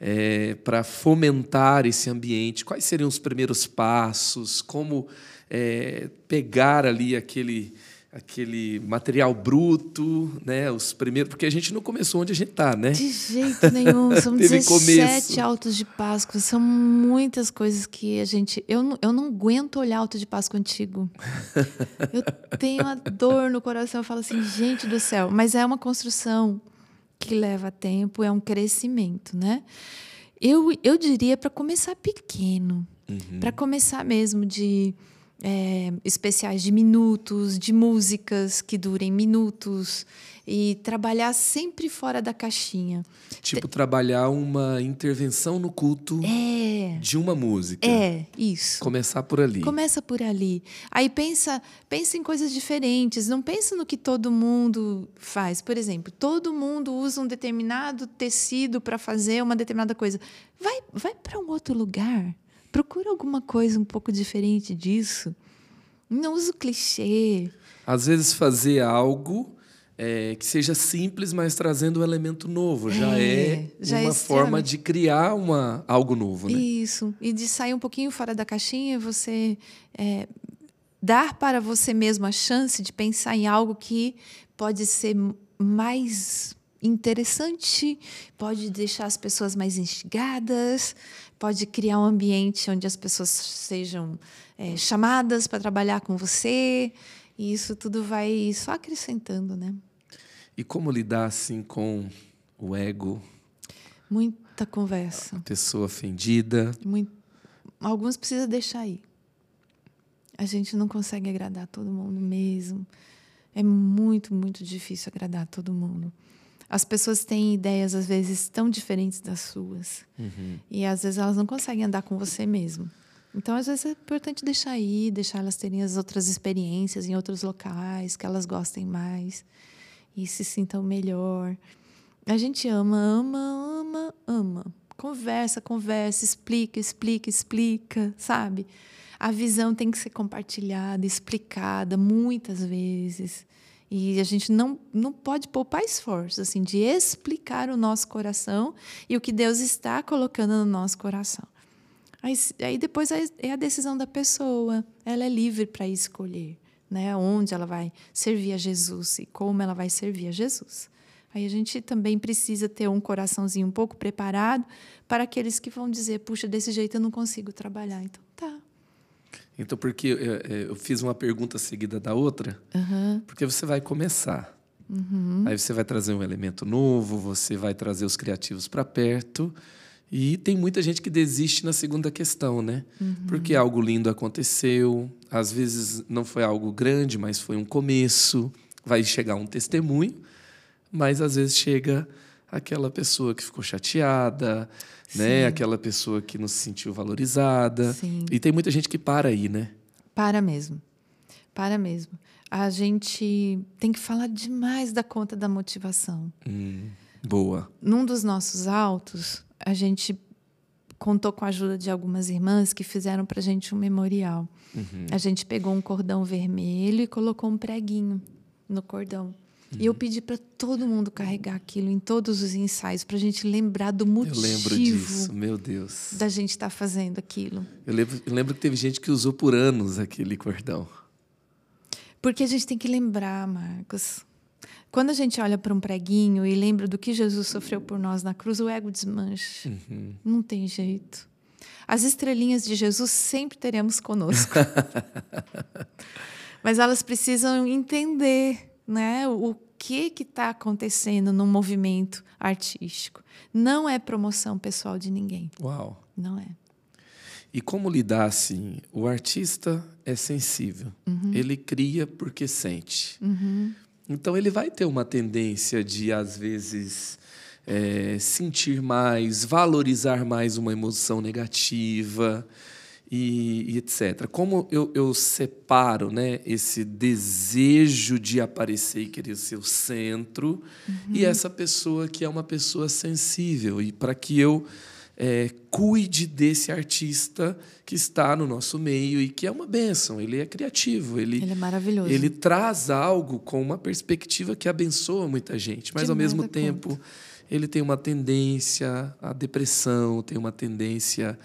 é, para fomentar esse ambiente? Quais seriam os primeiros passos? Como é, pegar ali aquele aquele material bruto, né? Os primeiros, porque a gente não começou onde a gente está, né? De jeito nenhum, são Teve 17 começo. altos de Páscoa, são muitas coisas que a gente. Eu não, eu não aguento olhar alto de Páscoa antigo. Eu tenho uma dor no coração, eu falo assim, gente do céu, mas é uma construção que leva tempo, é um crescimento, né? Eu, eu diria para começar pequeno, para começar mesmo de é, especiais de minutos, de músicas que durem minutos e trabalhar sempre fora da caixinha. Tipo trabalhar uma intervenção no culto É, de uma música. é isso. Começar por ali. Começa por ali. Aí pensa, pensa em coisas diferentes. Não pensa no que todo mundo faz. Por exemplo, todo mundo usa um determinado tecido para fazer uma determinada coisa. Vai, vai para um outro lugar. Procura alguma coisa um pouco diferente disso. Não usa o clichê. Às vezes fazer algo é, que seja simples, mas trazendo um elemento novo. Já É, é, já é uma forma extremamente- de criar uma, algo novo, né? Isso. E de sair um pouquinho fora da caixinha, você é, dar para você mesmo a chance de pensar em algo que pode ser mais interessante, pode deixar as pessoas mais instigadas, pode criar um ambiente onde as pessoas sejam é, chamadas para trabalhar com você. E isso tudo vai só acrescentando, né? E como lidar assim com o ego? Muita conversa. A pessoa ofendida. Muito... Alguns precisa deixar ir. A gente não consegue agradar todo mundo mesmo. É muito, muito difícil agradar todo mundo. As pessoas têm ideias, às vezes, tão diferentes das suas. Uhum. E, às vezes, elas não conseguem andar com você mesmo. Então, às vezes, é importante deixar ir, deixar elas terem as outras experiências em outros locais, que elas gostem mais e se sintam melhor. A gente ama, ama, ama, ama. Conversa, conversa, explica, explica, explica, sabe? A visão tem que ser compartilhada, explicada muitas vezes. E a gente não, não pode poupar esforços assim, de explicar o nosso coração e o que Deus está colocando no nosso coração. Aí, aí depois é a decisão da pessoa. Ela é livre para escolher né, onde ela vai servir a Jesus e como ela vai servir a Jesus. Aí a gente também precisa ter um coraçãozinho um pouco preparado para aqueles que vão dizer: puxa, desse jeito eu não consigo trabalhar. Então, tá. Então, porque eu, eu fiz uma pergunta seguida da outra, uhum. porque você vai começar. Uhum. Aí você vai trazer um elemento novo, você vai trazer os criativos para perto. E tem muita gente que desiste na segunda questão, né? Uhum. Porque algo lindo aconteceu, às vezes não foi algo grande, mas foi um começo. Vai chegar um testemunho, mas às vezes chega aquela pessoa que ficou chateada, né? Aquela pessoa que não se sentiu valorizada. Sim. E tem muita gente que para aí, né? Para mesmo. Para mesmo. A gente tem que falar demais da conta da motivação. Hum, boa. Num dos nossos autos, a gente contou com a ajuda de algumas irmãs que fizeram para a gente um memorial. Uhum. A gente pegou um cordão vermelho e colocou um preguinho no cordão. Uhum. E eu pedi para todo mundo carregar aquilo em todos os ensaios para a gente lembrar do motivo. Eu lembro disso, meu Deus. Da gente estar tá fazendo aquilo. Eu lembro, eu lembro que teve gente que usou por anos aquele cordão. Porque a gente tem que lembrar, Marcos. Quando a gente olha para um preguinho e lembra do que Jesus sofreu por nós na cruz, o ego desmancha. Uhum. Não tem jeito. As estrelinhas de Jesus sempre teremos conosco. Mas elas precisam entender né, o que está acontecendo no movimento artístico. Não é promoção pessoal de ninguém. Uau! Não é. E como lidar assim? O artista é sensível. Uhum. Ele cria porque sente. Uhum. Então ele vai ter uma tendência de, às vezes, é, sentir mais, valorizar mais uma emoção negativa e, e etc. Como eu, eu, separo né, esse desejo de aparecer e querer ser o centro uhum. e essa pessoa que é uma pessoa sensível e para que eu é, cuide desse artista que está no nosso meio e que é uma bênção. Ele é criativo, ele, ele é maravilhoso. Ele traz algo com uma perspectiva que abençoa muita gente, mas De ao mesmo tempo conta. ele tem uma tendência à depressão, tem uma tendência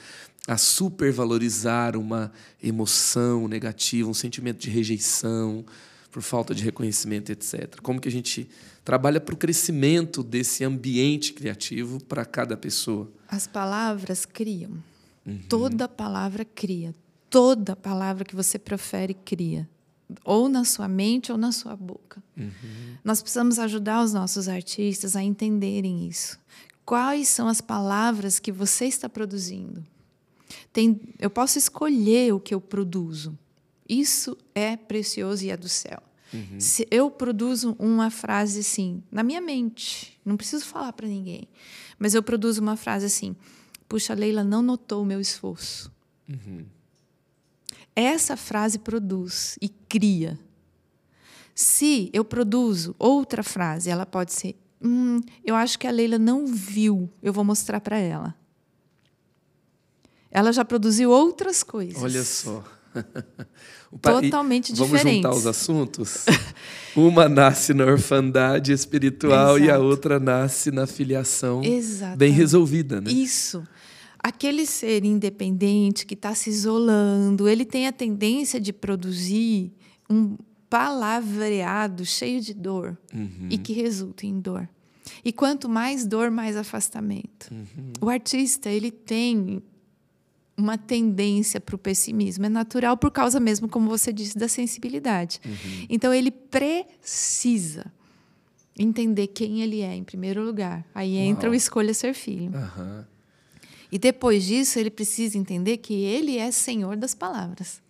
a supervalorizar uma emoção negativa, um sentimento de rejeição por falta de reconhecimento, etc. Como que a gente trabalha para o crescimento desse ambiente criativo para cada pessoa? As palavras criam. Uhum. Toda palavra cria. Toda palavra que você profere cria. Ou na sua mente ou na sua boca. Uhum. Nós precisamos ajudar os nossos artistas a entenderem isso. Quais são as palavras que você está produzindo? Tem, eu posso escolher o que eu produzo. Isso é precioso e é do céu. Uhum. Se eu produzo uma frase assim, na minha mente, não preciso falar para ninguém, mas eu produzo uma frase assim: Puxa, Leila não notou o meu esforço. Uhum. Essa frase produz e cria. Se eu produzo outra frase, ela pode ser: hum, Eu acho que a Leila não viu, eu vou mostrar para ela. Ela já produziu outras coisas. Olha só. Totalmente Vamos diferentes. juntar os assuntos? Uma nasce na orfandade espiritual Exato. e a outra nasce na filiação Exatamente. bem resolvida, né? Isso. Aquele ser independente que está se isolando, ele tem a tendência de produzir um palavreado cheio de dor Uhum. e que resulta em dor. E quanto mais dor, mais afastamento. Uhum. O artista ele tem uma tendência para o pessimismo. É natural por causa mesmo, como você disse, da sensibilidade. Uhum. Então ele precisa Entender quem ele é, em primeiro lugar. Aí entra Uau. o escolha ser filho. Aham. E depois disso, ele precisa entender que ele é senhor das palavras.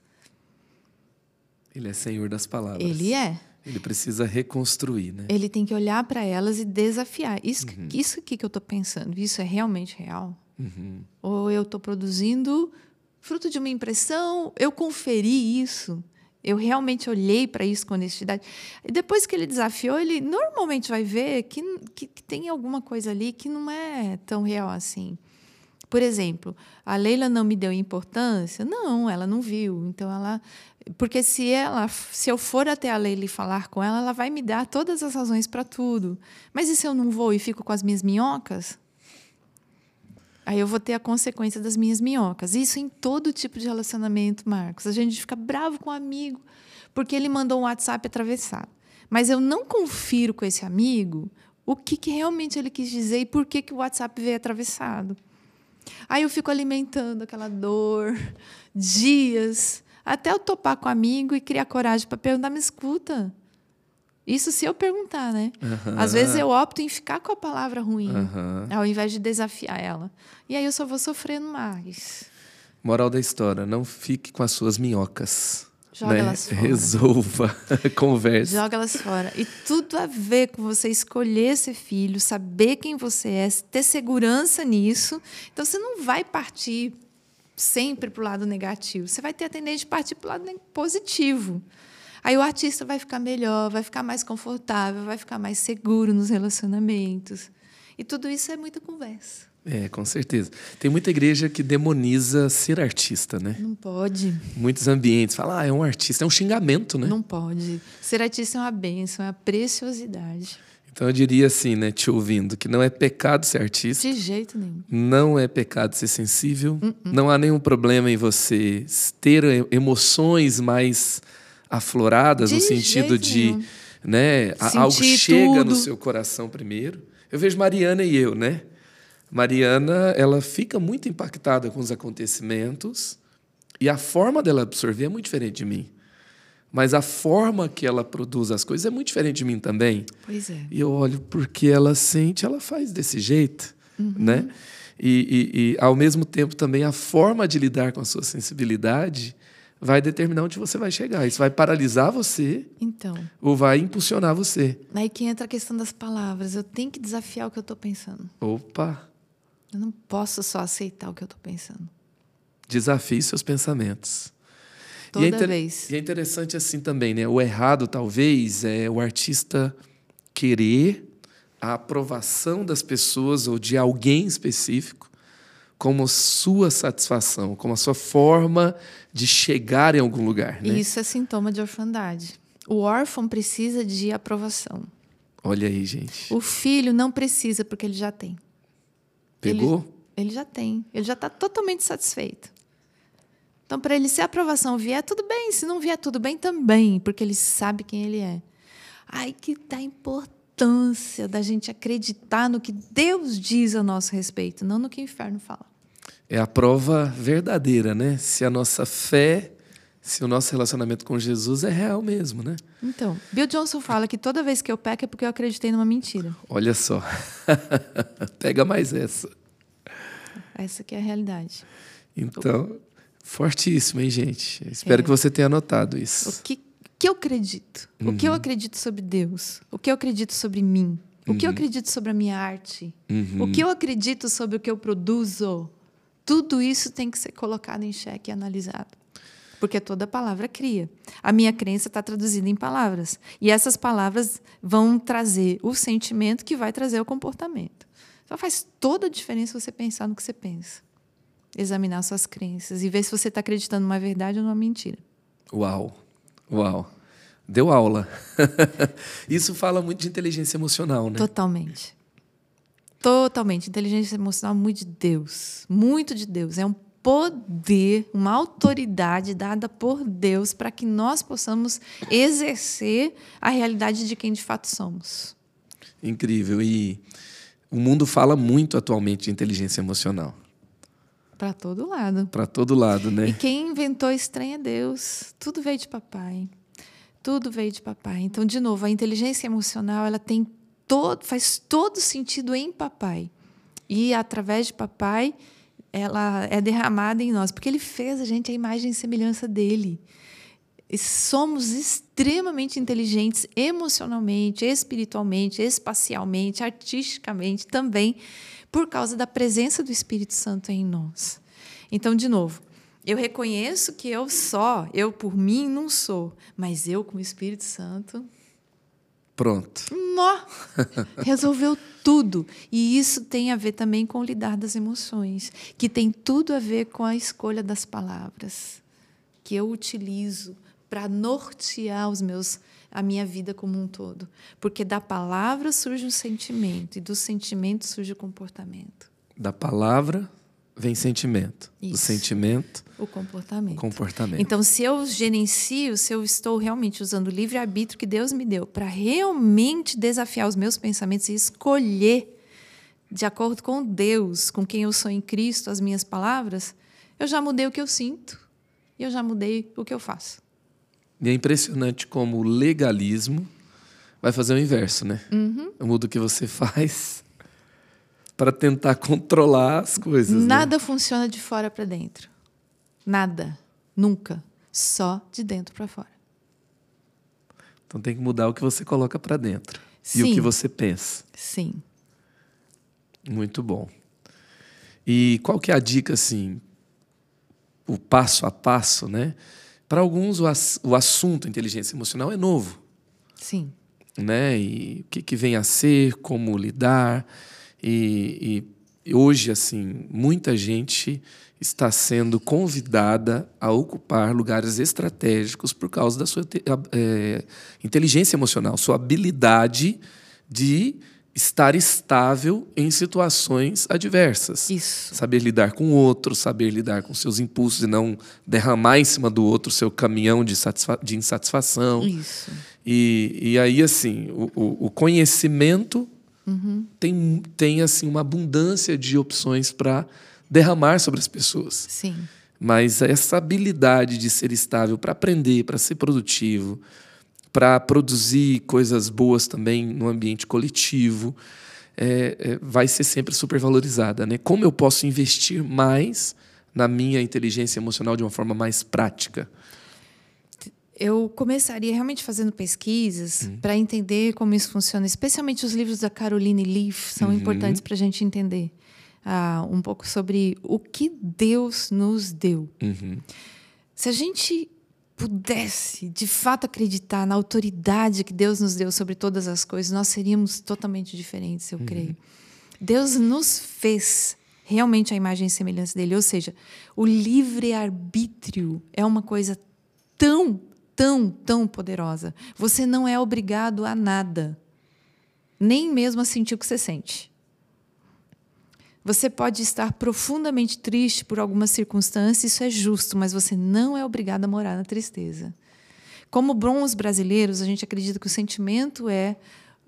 Ele é senhor das palavras. Ele é. Ele precisa reconstruir, né? Ele tem que olhar para elas e desafiar. Isso, Uhum. isso aqui que eu estou pensando, isso é realmente real? Uhum. Ou eu estou produzindo fruto de uma impressão? Eu conferi isso? Eu realmente olhei para isso com honestidade? E depois que ele desafiou, ele normalmente vai ver que, que, que tem alguma coisa ali que não é tão real assim. Por exemplo, a Leila não me deu importância? Não, ela não viu. Então ela, porque se ela, se eu for até a Leila e falar com ela, ela vai me dar todas as razões para tudo. Mas e se eu não vou e fico com as minhas minhocas? Aí eu vou ter a consequência das minhas minhocas. Isso em todo tipo de relacionamento, Marcos. A gente fica bravo com um amigo porque ele mandou um WhatsApp atravessado. Mas eu não confiro com esse amigo o que, que realmente ele quis dizer e por que, que o WhatsApp veio atravessado. Aí eu fico alimentando aquela dor dias, até eu topar com o amigo e criar coragem para perguntar, me escuta. Isso se eu perguntar, né? Aham. Às vezes eu opto em ficar com a palavra ruim, Aham. ao invés de desafiar ela. E aí eu só vou sofrendo mais. Moral da história: não fique com as suas minhocas. Joga né? elas fora. Resolva, converse. Joga elas fora. E tudo a ver com você escolher ser filho, saber quem você é, ter segurança nisso. Então você não vai partir sempre para o lado negativo. Você vai ter a tendência de partir para o lado positivo. Aí o artista vai ficar melhor, vai ficar mais confortável, vai ficar mais seguro nos relacionamentos. E tudo isso é muita conversa. É, com certeza. Tem muita igreja que demoniza ser artista, né? Não pode. Muitos ambientes falam, ah, é um artista, é um xingamento, né? Não pode. Ser artista é uma bênção, é uma preciosidade. Então eu diria assim, né, te ouvindo, que não é pecado ser artista, De jeito nenhum. não é pecado ser sensível, Uh-uh. não há nenhum problema em você ter emoções mais afloradas, De no sentido de, nenhum. né, Sentir algo chega no tudo. seu coração primeiro. Eu vejo Mariana e eu, né? Mariana, ela fica muito impactada com os acontecimentos e a forma dela absorver é muito diferente de mim. Mas a forma que ela produz as coisas é muito diferente de mim também. Pois é. E eu olho porque ela sente, ela faz desse jeito, Uhum. né? E, e, e, ao mesmo tempo também a forma de lidar com a sua sensibilidade vai determinar onde você vai chegar. Isso vai paralisar você Então, ou vai impulsionar você. Aí que entra a questão das palavras. Eu tenho que desafiar o que eu estou pensando. Opa, Eu não posso só aceitar o que eu estou pensando. desafie seus pensamentos. Toda e, é inter- vez. e é interessante assim também, né? O errado talvez é o artista querer a aprovação das pessoas ou de alguém específico como sua satisfação, como a sua forma de chegar em algum lugar, né? Isso é sintoma de orfandade. O órfão precisa de aprovação. Olha aí, gente. O filho não precisa, porque ele já tem. Pegou? Ele já tem. Ele já está totalmente satisfeito. Então, para ele, se a aprovação vier, tudo bem. Se não vier, tudo bem também, porque ele sabe quem ele é. Aí que está a importância da gente acreditar no que Deus diz a nosso respeito, não no que o inferno fala. É a prova verdadeira, né? Se a nossa fé, se o nosso relacionamento com Jesus é real mesmo, né? Então, Bill Johnson fala que toda vez que eu peco é porque eu acreditei numa mentira. Olha só. Pega mais essa. Essa que é a realidade. Então, fortíssimo, hein, gente? Espero É. que você tenha anotado isso. O que, que eu acredito? O que eu acredito sobre Deus? O que eu acredito sobre mim? O que eu acredito sobre a minha arte? Uhum. O que eu acredito sobre o que eu produzo? Tudo isso tem que ser colocado em xeque e analisado. Porque toda palavra cria. A minha crença está traduzida em palavras. E essas palavras vão trazer o sentimento que vai trazer o comportamento. Então faz toda a diferença você pensar no que você pensa. Examinar suas crenças e ver se você está acreditando numa verdade ou numa mentira. Uau. Uau. Deu aula. Isso fala muito de inteligência emocional, né? Totalmente. Totalmente. Inteligência emocional, muito de Deus. Muito de Deus. É um poder, uma autoridade dada por Deus para que nós possamos exercer a realidade de quem de fato somos. Incrível. E o mundo fala muito atualmente de inteligência emocional. Para todo lado. Para todo lado, E né? quem inventou estranho é Deus. Tudo veio de papai. Tudo veio de papai. Então, de novo, a inteligência emocional ela tem todo, faz todo sentido em papai. E através de papai, ela é derramada em nós, porque ele fez a gente a imagem e semelhança dele. E somos extremamente inteligentes emocionalmente, espiritualmente, espacialmente, artisticamente também, por causa da presença do Espírito Santo em nós. Então, de novo, eu reconheço que eu só, eu por mim não sou, mas eu com o Espírito Santo. Pronto. Nó! Resolveu tudo. E isso tem a ver também com o lidar das emoções, que tem tudo a ver com a escolha das palavras que eu utilizo para nortear os meus a minha vida como um todo, porque da palavra surge o sentimento e do sentimento surge o comportamento. Da palavra vem sentimento. Isso. Do sentimento, o comportamento. comportamento. Então, se eu gerencio, se eu estou realmente usando o livre-arbítrio que Deus me deu para realmente desafiar os meus pensamentos e escolher, de acordo com Deus, com quem eu sou em Cristo, as minhas palavras, eu já mudei o que eu sinto e eu já mudei o que eu faço. E é impressionante como o legalismo vai fazer o inverso, né? Uhum. Muda o que você faz para tentar controlar as coisas. Né? Nada né? funciona de fora para dentro. Nada. Nunca. Só de dentro para fora. Então tem que mudar o que você coloca para dentro Sim. e o que você pensa. Sim. Muito bom. E qual que é a dica assim, o passo a passo, né? Para alguns o, ass o assunto inteligência emocional é novo. Sim. Né? E o que, que vem a ser, como lidar. E, e hoje, assim, muita gente está sendo convidada a ocupar lugares estratégicos por causa da sua é, inteligência emocional, sua habilidade de estar estável em situações adversas. Isso. Saber lidar com o outro, saber lidar com seus impulsos e não derramar em cima do outro seu caminhão de, de insatisfação. Isso. E, e aí, assim, o, o conhecimento Uhum. Tem, tem assim uma abundância de opções para derramar sobre as pessoas. Sim. Mas essa habilidade de ser estável para aprender, para ser produtivo, para produzir coisas boas também no ambiente coletivo, é, é, vai ser sempre supervalorizada. Né? Como eu posso investir mais na minha inteligência emocional de uma forma mais prática? Eu começaria realmente fazendo pesquisas uhum. para entender como isso funciona, especialmente os livros da Caroline Leaf são uhum. importantes para a gente entender uh, um pouco sobre o que Deus nos deu. Uhum. Se a gente pudesse de fato acreditar na autoridade que Deus nos deu sobre todas as coisas, nós seríamos totalmente diferentes, eu uhum. creio. Deus nos fez realmente a imagem e semelhança dele, ou seja, o livre arbítrio é uma coisa tão tão, tão poderosa. Você não é obrigado a nada, nem mesmo a sentir o que você sente. Você pode estar profundamente triste por alguma circunstância, isso é justo, mas você não é obrigado a morar na tristeza. Como bons brasileiros, a gente acredita que o sentimento é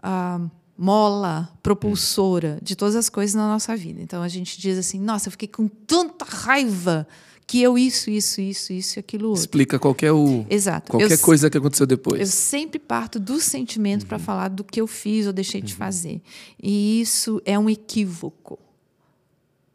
a mola propulsora de todas as coisas na nossa vida. Então a gente diz assim: nossa, eu fiquei com tanta raiva que eu isso, isso, isso, isso e aquilo outro. Explica qualquer o Exato. qualquer eu, coisa que aconteceu depois. Eu sempre parto do sentimento uhum. para falar do que eu fiz ou deixei uhum. de fazer. E isso é um equívoco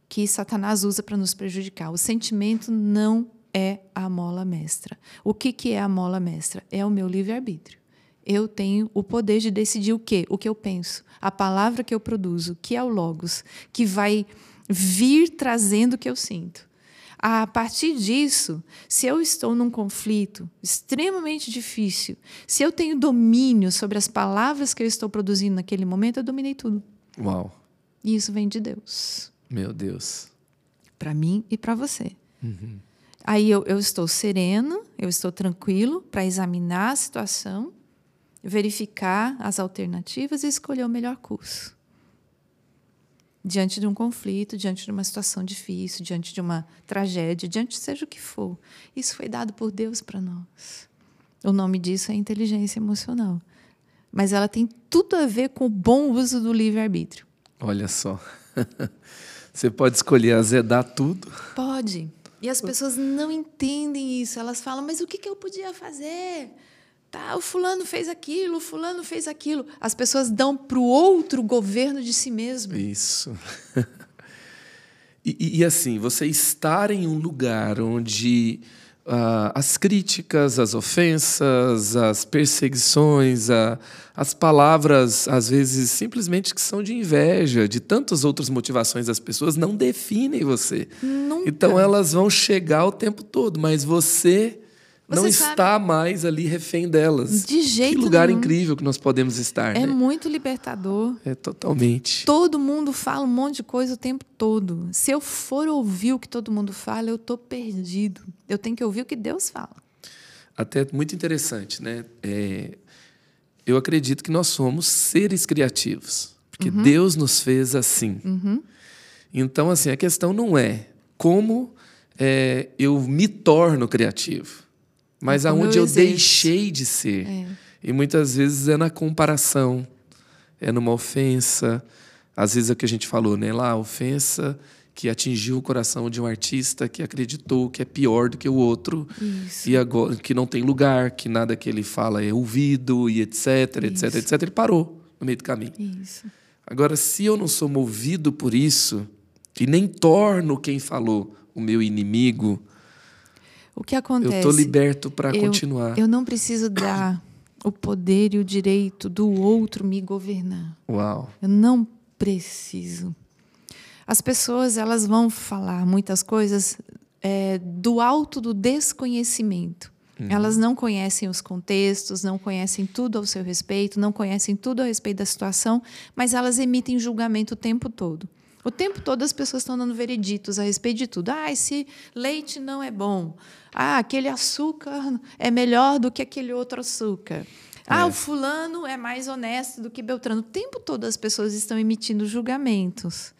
que Satanás usa para nos prejudicar. O sentimento não é a mola mestra. O que, que é a mola mestra? É o meu livre-arbítrio. Eu tenho o poder de decidir o quê? O que eu penso. A palavra que eu produzo, que é o Logos, que vai vir trazendo o que eu sinto. A partir disso, se eu estou num conflito extremamente difícil, se eu tenho domínio sobre as palavras que eu estou produzindo naquele momento, eu dominei tudo. Uau. E isso vem de Deus. Meu Deus. Para mim e para você. Uhum. Aí eu, eu estou sereno, eu estou tranquilo para examinar a situação, verificar as alternativas e escolher o melhor curso diante de um conflito, diante de uma situação difícil, diante de uma tragédia, diante seja o que for. Isso foi dado por Deus para nós. O nome disso é inteligência emocional. Mas ela tem tudo a ver com o bom uso do livre-arbítrio. Olha só. Você pode escolher azedar tudo? Pode. E as pessoas não entendem isso. Elas falam, mas o que, que eu podia fazer? Tá, o fulano fez aquilo, o fulano fez aquilo. As pessoas dão para o outro governo de si mesmo. Isso. e, e, assim, você estar em um lugar onde uh, as críticas, as ofensas, as perseguições, uh, as palavras, às vezes, simplesmente que são de inveja, de tantas outras motivações das pessoas, não definem você. Nunca. Então elas vão chegar o tempo todo, mas você Você não sabe- está mais ali refém delas. De jeito Que lugar nenhum. incrível que nós podemos estar, É né? muito libertador. É totalmente. Todo mundo fala um monte de coisa o tempo todo. Se eu for ouvir o que todo mundo fala, eu tô perdido. Eu tenho que ouvir o que Deus fala. Até muito interessante, né? É, eu acredito que nós somos seres criativos, porque Uhum. Deus nos fez assim. Então, assim, a questão não é como é, eu me torno criativo, mas como aonde eu eu, deixei de ser. É. E muitas vezes é na comparação, é numa ofensa. Às vezes é o que a gente falou, né? Lá, a ofensa que atingiu o coração de um artista que acreditou que é pior do que o outro Isso. e agora que não tem lugar, que nada que ele fala é ouvido e etc, etc, Isso. etc. Ele parou no meio do caminho. Isso. Agora, se eu não sou movido por isso e nem torno quem falou o meu inimigo, O que eu acontece? estou liberto para eu- continuar. Eu não preciso dar o poder e o direito do outro me governar. Uau. Eu não preciso. As pessoas elas vão falar muitas coisas é, do alto do desconhecimento. Elas não conhecem os contextos, não conhecem tudo ao seu respeito, não conhecem tudo a respeito da situação, mas elas emitem julgamento o tempo todo. O tempo todo as pessoas estão dando vereditos a respeito de tudo. Ah, esse leite não é bom. Ah, aquele açúcar é melhor do que aquele outro açúcar. Ah, o fulano é mais honesto do que Beltrano. O tempo todo as pessoas estão emitindo julgamentos.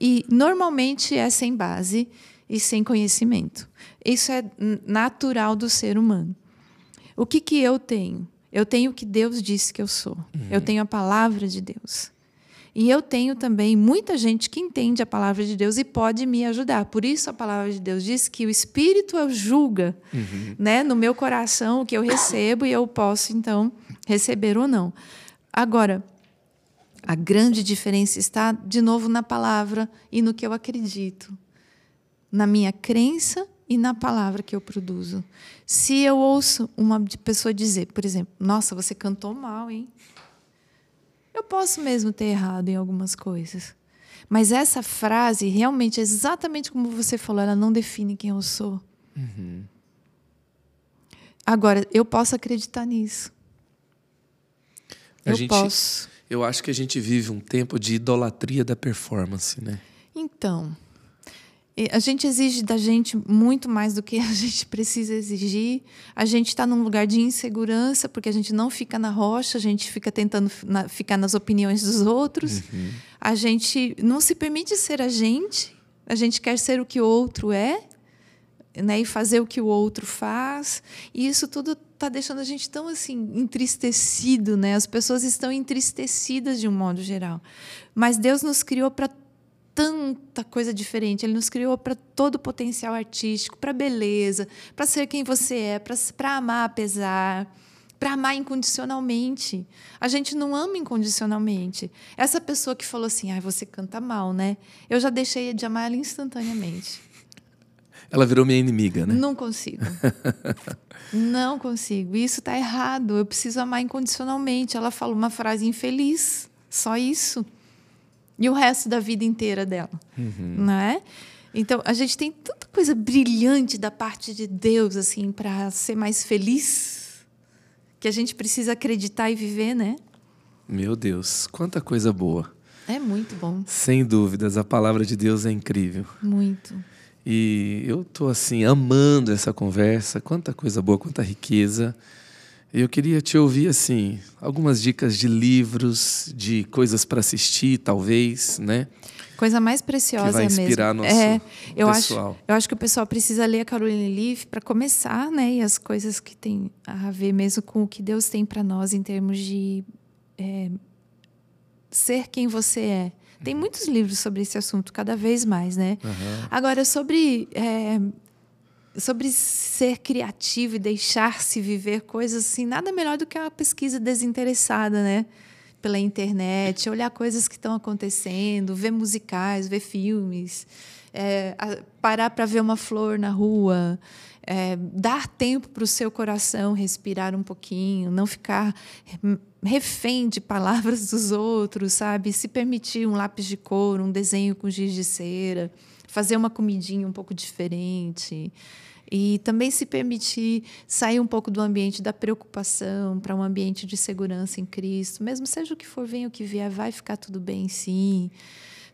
E normalmente é sem base e sem conhecimento. Isso é natural do ser humano. O que, que eu tenho? Eu tenho o que Deus disse que eu sou. Eu tenho a palavra de Deus. E eu tenho também muita gente que entende a palavra de Deus e pode me ajudar. Por isso a palavra de Deus diz que o Espírito julga né, no meu coração o que eu recebo e eu posso, então, receber ou não. Agora, a grande diferença está, de novo, na palavra e no que eu acredito. Na minha crença e na palavra que eu produzo. Se eu ouço uma pessoa dizer, por exemplo, nossa, você cantou mal, hein? Eu posso mesmo ter errado em algumas coisas. Mas essa frase, realmente, é exatamente como você falou, ela não define quem eu sou. Agora, eu posso acreditar nisso. A eu gente- posso. Eu acho que a gente vive um tempo de idolatria da performance, né? Então, a gente exige da gente muito mais do que a gente precisa exigir. A gente está num lugar de insegurança porque a gente não fica na rocha, a gente fica tentando na- ficar nas opiniões dos outros. A gente não se permite ser a gente. A gente quer ser o que o outro é, né, e fazer o que o outro faz. E isso tudo está deixando a gente tão assim entristecido, né? As pessoas estão entristecidas de um modo geral. Mas Deus nos criou para tanta coisa diferente. Ele nos criou para todo o potencial artístico, para beleza, para ser quem você é, para amar apesar, para amar incondicionalmente. A gente não ama incondicionalmente. Essa pessoa que falou assim, ai, você canta mal, né? Eu já deixei de amar ela instantaneamente. Ela virou minha inimiga, né? Não consigo. Não consigo. Isso está errado. Eu preciso amar incondicionalmente. Ela falou uma frase infeliz. Só isso. E o resto da vida inteira dela. Não é? Então, a gente tem tanta coisa brilhante da parte de Deus, assim, para ser mais feliz, que a gente precisa acreditar e viver, né? Meu Deus, quanta coisa boa. É muito bom. Sem dúvidas, a palavra de Deus é incrível. Muito. E eu tô assim amando essa conversa, quanta coisa boa, quanta riqueza. Eu queria te ouvir assim, algumas dicas de livros, de coisas para assistir, talvez, né? Coisa mais preciosa Que vai inspirar mesmo. nosso é, eu pessoal. Acho, eu acho que o pessoal precisa ler a Caroline Leaf para começar, né? E as coisas que tem a ver mesmo com o que Deus tem para nós em termos de é, ser quem você é. Tem muitos livros sobre esse assunto, cada vez mais, né? Agora, sobre é, sobre ser criativo e deixar-se viver coisas assim, nada melhor do que uma pesquisa desinteressada, né? Pela internet, olhar coisas que estão acontecendo, ver musicais, ver filmes, é, parar para ver uma flor na rua, é, dar tempo para o seu coração respirar um pouquinho, não ficar refém de palavras dos outros, sabe? Se permitir um lápis de cor, um desenho com giz de cera, fazer uma comidinha um pouco diferente. E também se permitir sair um pouco do ambiente da preocupação para um ambiente de segurança em Cristo. Mesmo seja o que for, venha o que vier, vai ficar tudo bem, sim.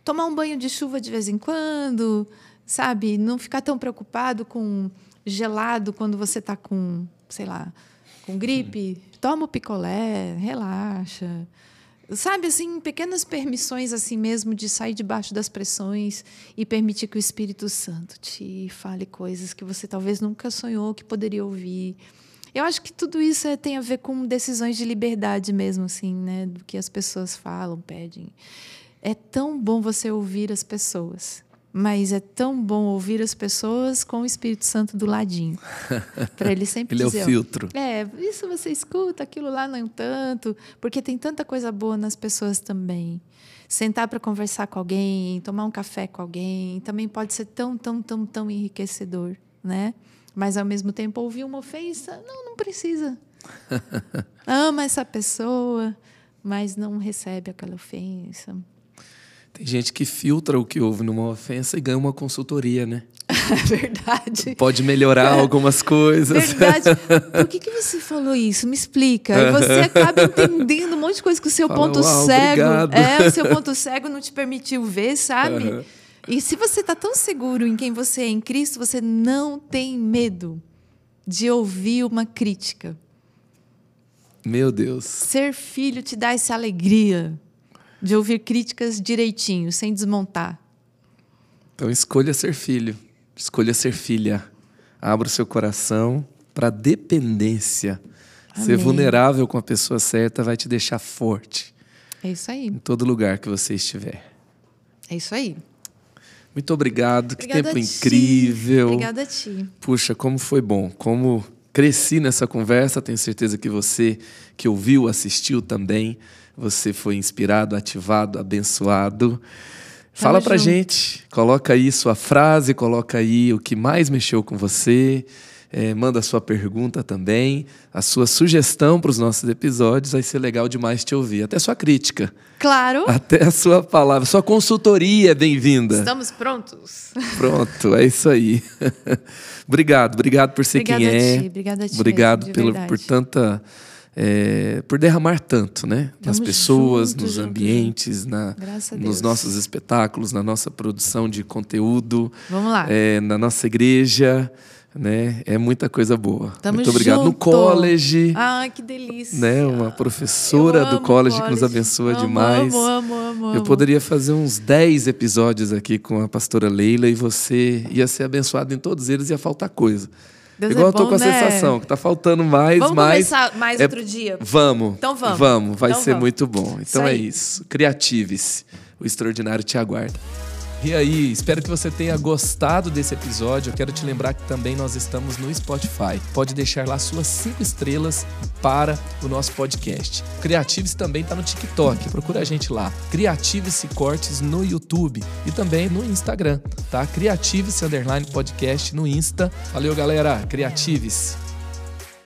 Tomar um banho de chuva de vez em quando, sabe? Não ficar tão preocupado com gelado quando você está com, sei lá, com gripe. Toma o picolé, relaxa. Sabe assim pequenas permissões assim mesmo de sair debaixo das pressões e permitir que o Espírito Santo te fale coisas que você talvez nunca sonhou que poderia ouvir. Eu acho que tudo isso é, tem a ver com decisões de liberdade mesmo assim né do que as pessoas falam pedem. É tão bom você ouvir as pessoas mas é tão bom ouvir as pessoas com o Espírito Santo do ladinho. Para ele sempre ele dizer. Ele é o filtro. É, isso você escuta, aquilo lá não tanto, porque tem tanta coisa boa nas pessoas também. Sentar para conversar com alguém, tomar um café com alguém, também pode ser tão, tão, tão, tão enriquecedor, né? Mas ao mesmo tempo ouvir uma ofensa, não, não precisa. Ama essa pessoa, mas não recebe aquela ofensa. Tem gente que filtra o que houve numa ofensa e ganha uma consultoria, né? Verdade. Pode melhorar é. algumas coisas. Verdade. Por que, que você falou isso? Me explica. E você acaba entendendo um monte de coisa que o seu Fala, ponto cego. Obrigado. É, o seu ponto cego não te permitiu ver, sabe? Uhum. E se você está tão seguro em quem você é em Cristo, você não tem medo de ouvir uma crítica. Meu Deus. Ser filho te dá essa alegria de ouvir críticas direitinho, sem desmontar. Então escolha ser filho, escolha ser filha. Abra o seu coração para dependência. Amém. Ser vulnerável com a pessoa certa vai te deixar forte. É isso aí. Em todo lugar que você estiver. É isso aí. Muito obrigado. Obrigada que tempo incrível. Obrigada a ti. Puxa, como foi bom. Como cresci nessa conversa. Tenho certeza que você que ouviu, assistiu também você foi inspirado, ativado, abençoado. Fala pra junto. gente, coloca aí sua frase, coloca aí o que mais mexeu com você. É, manda a sua pergunta também, a sua sugestão para os nossos episódios, vai ser legal demais te ouvir. Até sua crítica. Claro. Até a sua palavra. Sua consultoria é bem-vinda. Estamos prontos. Pronto, é isso aí. obrigado, obrigado por ser Obrigada quem é. Ti, obrigada a ti. Obrigado pelo, por tanta é, por derramar tanto, né? nas pessoas, nos ambientes, na, nos nossos espetáculos, na nossa produção de conteúdo, Vamos lá. É, na nossa igreja. Né? É muita coisa boa. Tamo Muito obrigado. Junto. No college. Ai, que delícia. Né? Uma professora do college, college, que nos abençoa amo, demais. Amo, amo, amo, Eu poderia fazer uns 10 episódios aqui com a pastora Leila e você ia ser abençoado em todos eles, ia faltar coisa. Deus Igual é eu tô bom, com a né? sensação que tá faltando mais, vamos mais. Vamos começar mais é... outro dia? Vamos. Então vamos. Vamos, vai então ser vamos. muito bom. Então isso é isso. Criative-se. O extraordinário te aguarda. E aí, espero que você tenha gostado desse episódio. Eu quero te lembrar que também nós estamos no Spotify. Pode deixar lá suas cinco estrelas para o nosso podcast. Criatives também está no TikTok. Procura a gente lá. Criatives Cortes no YouTube e também no Instagram, tá? Criatives Underline Podcast no Insta. Valeu, galera. Criatives.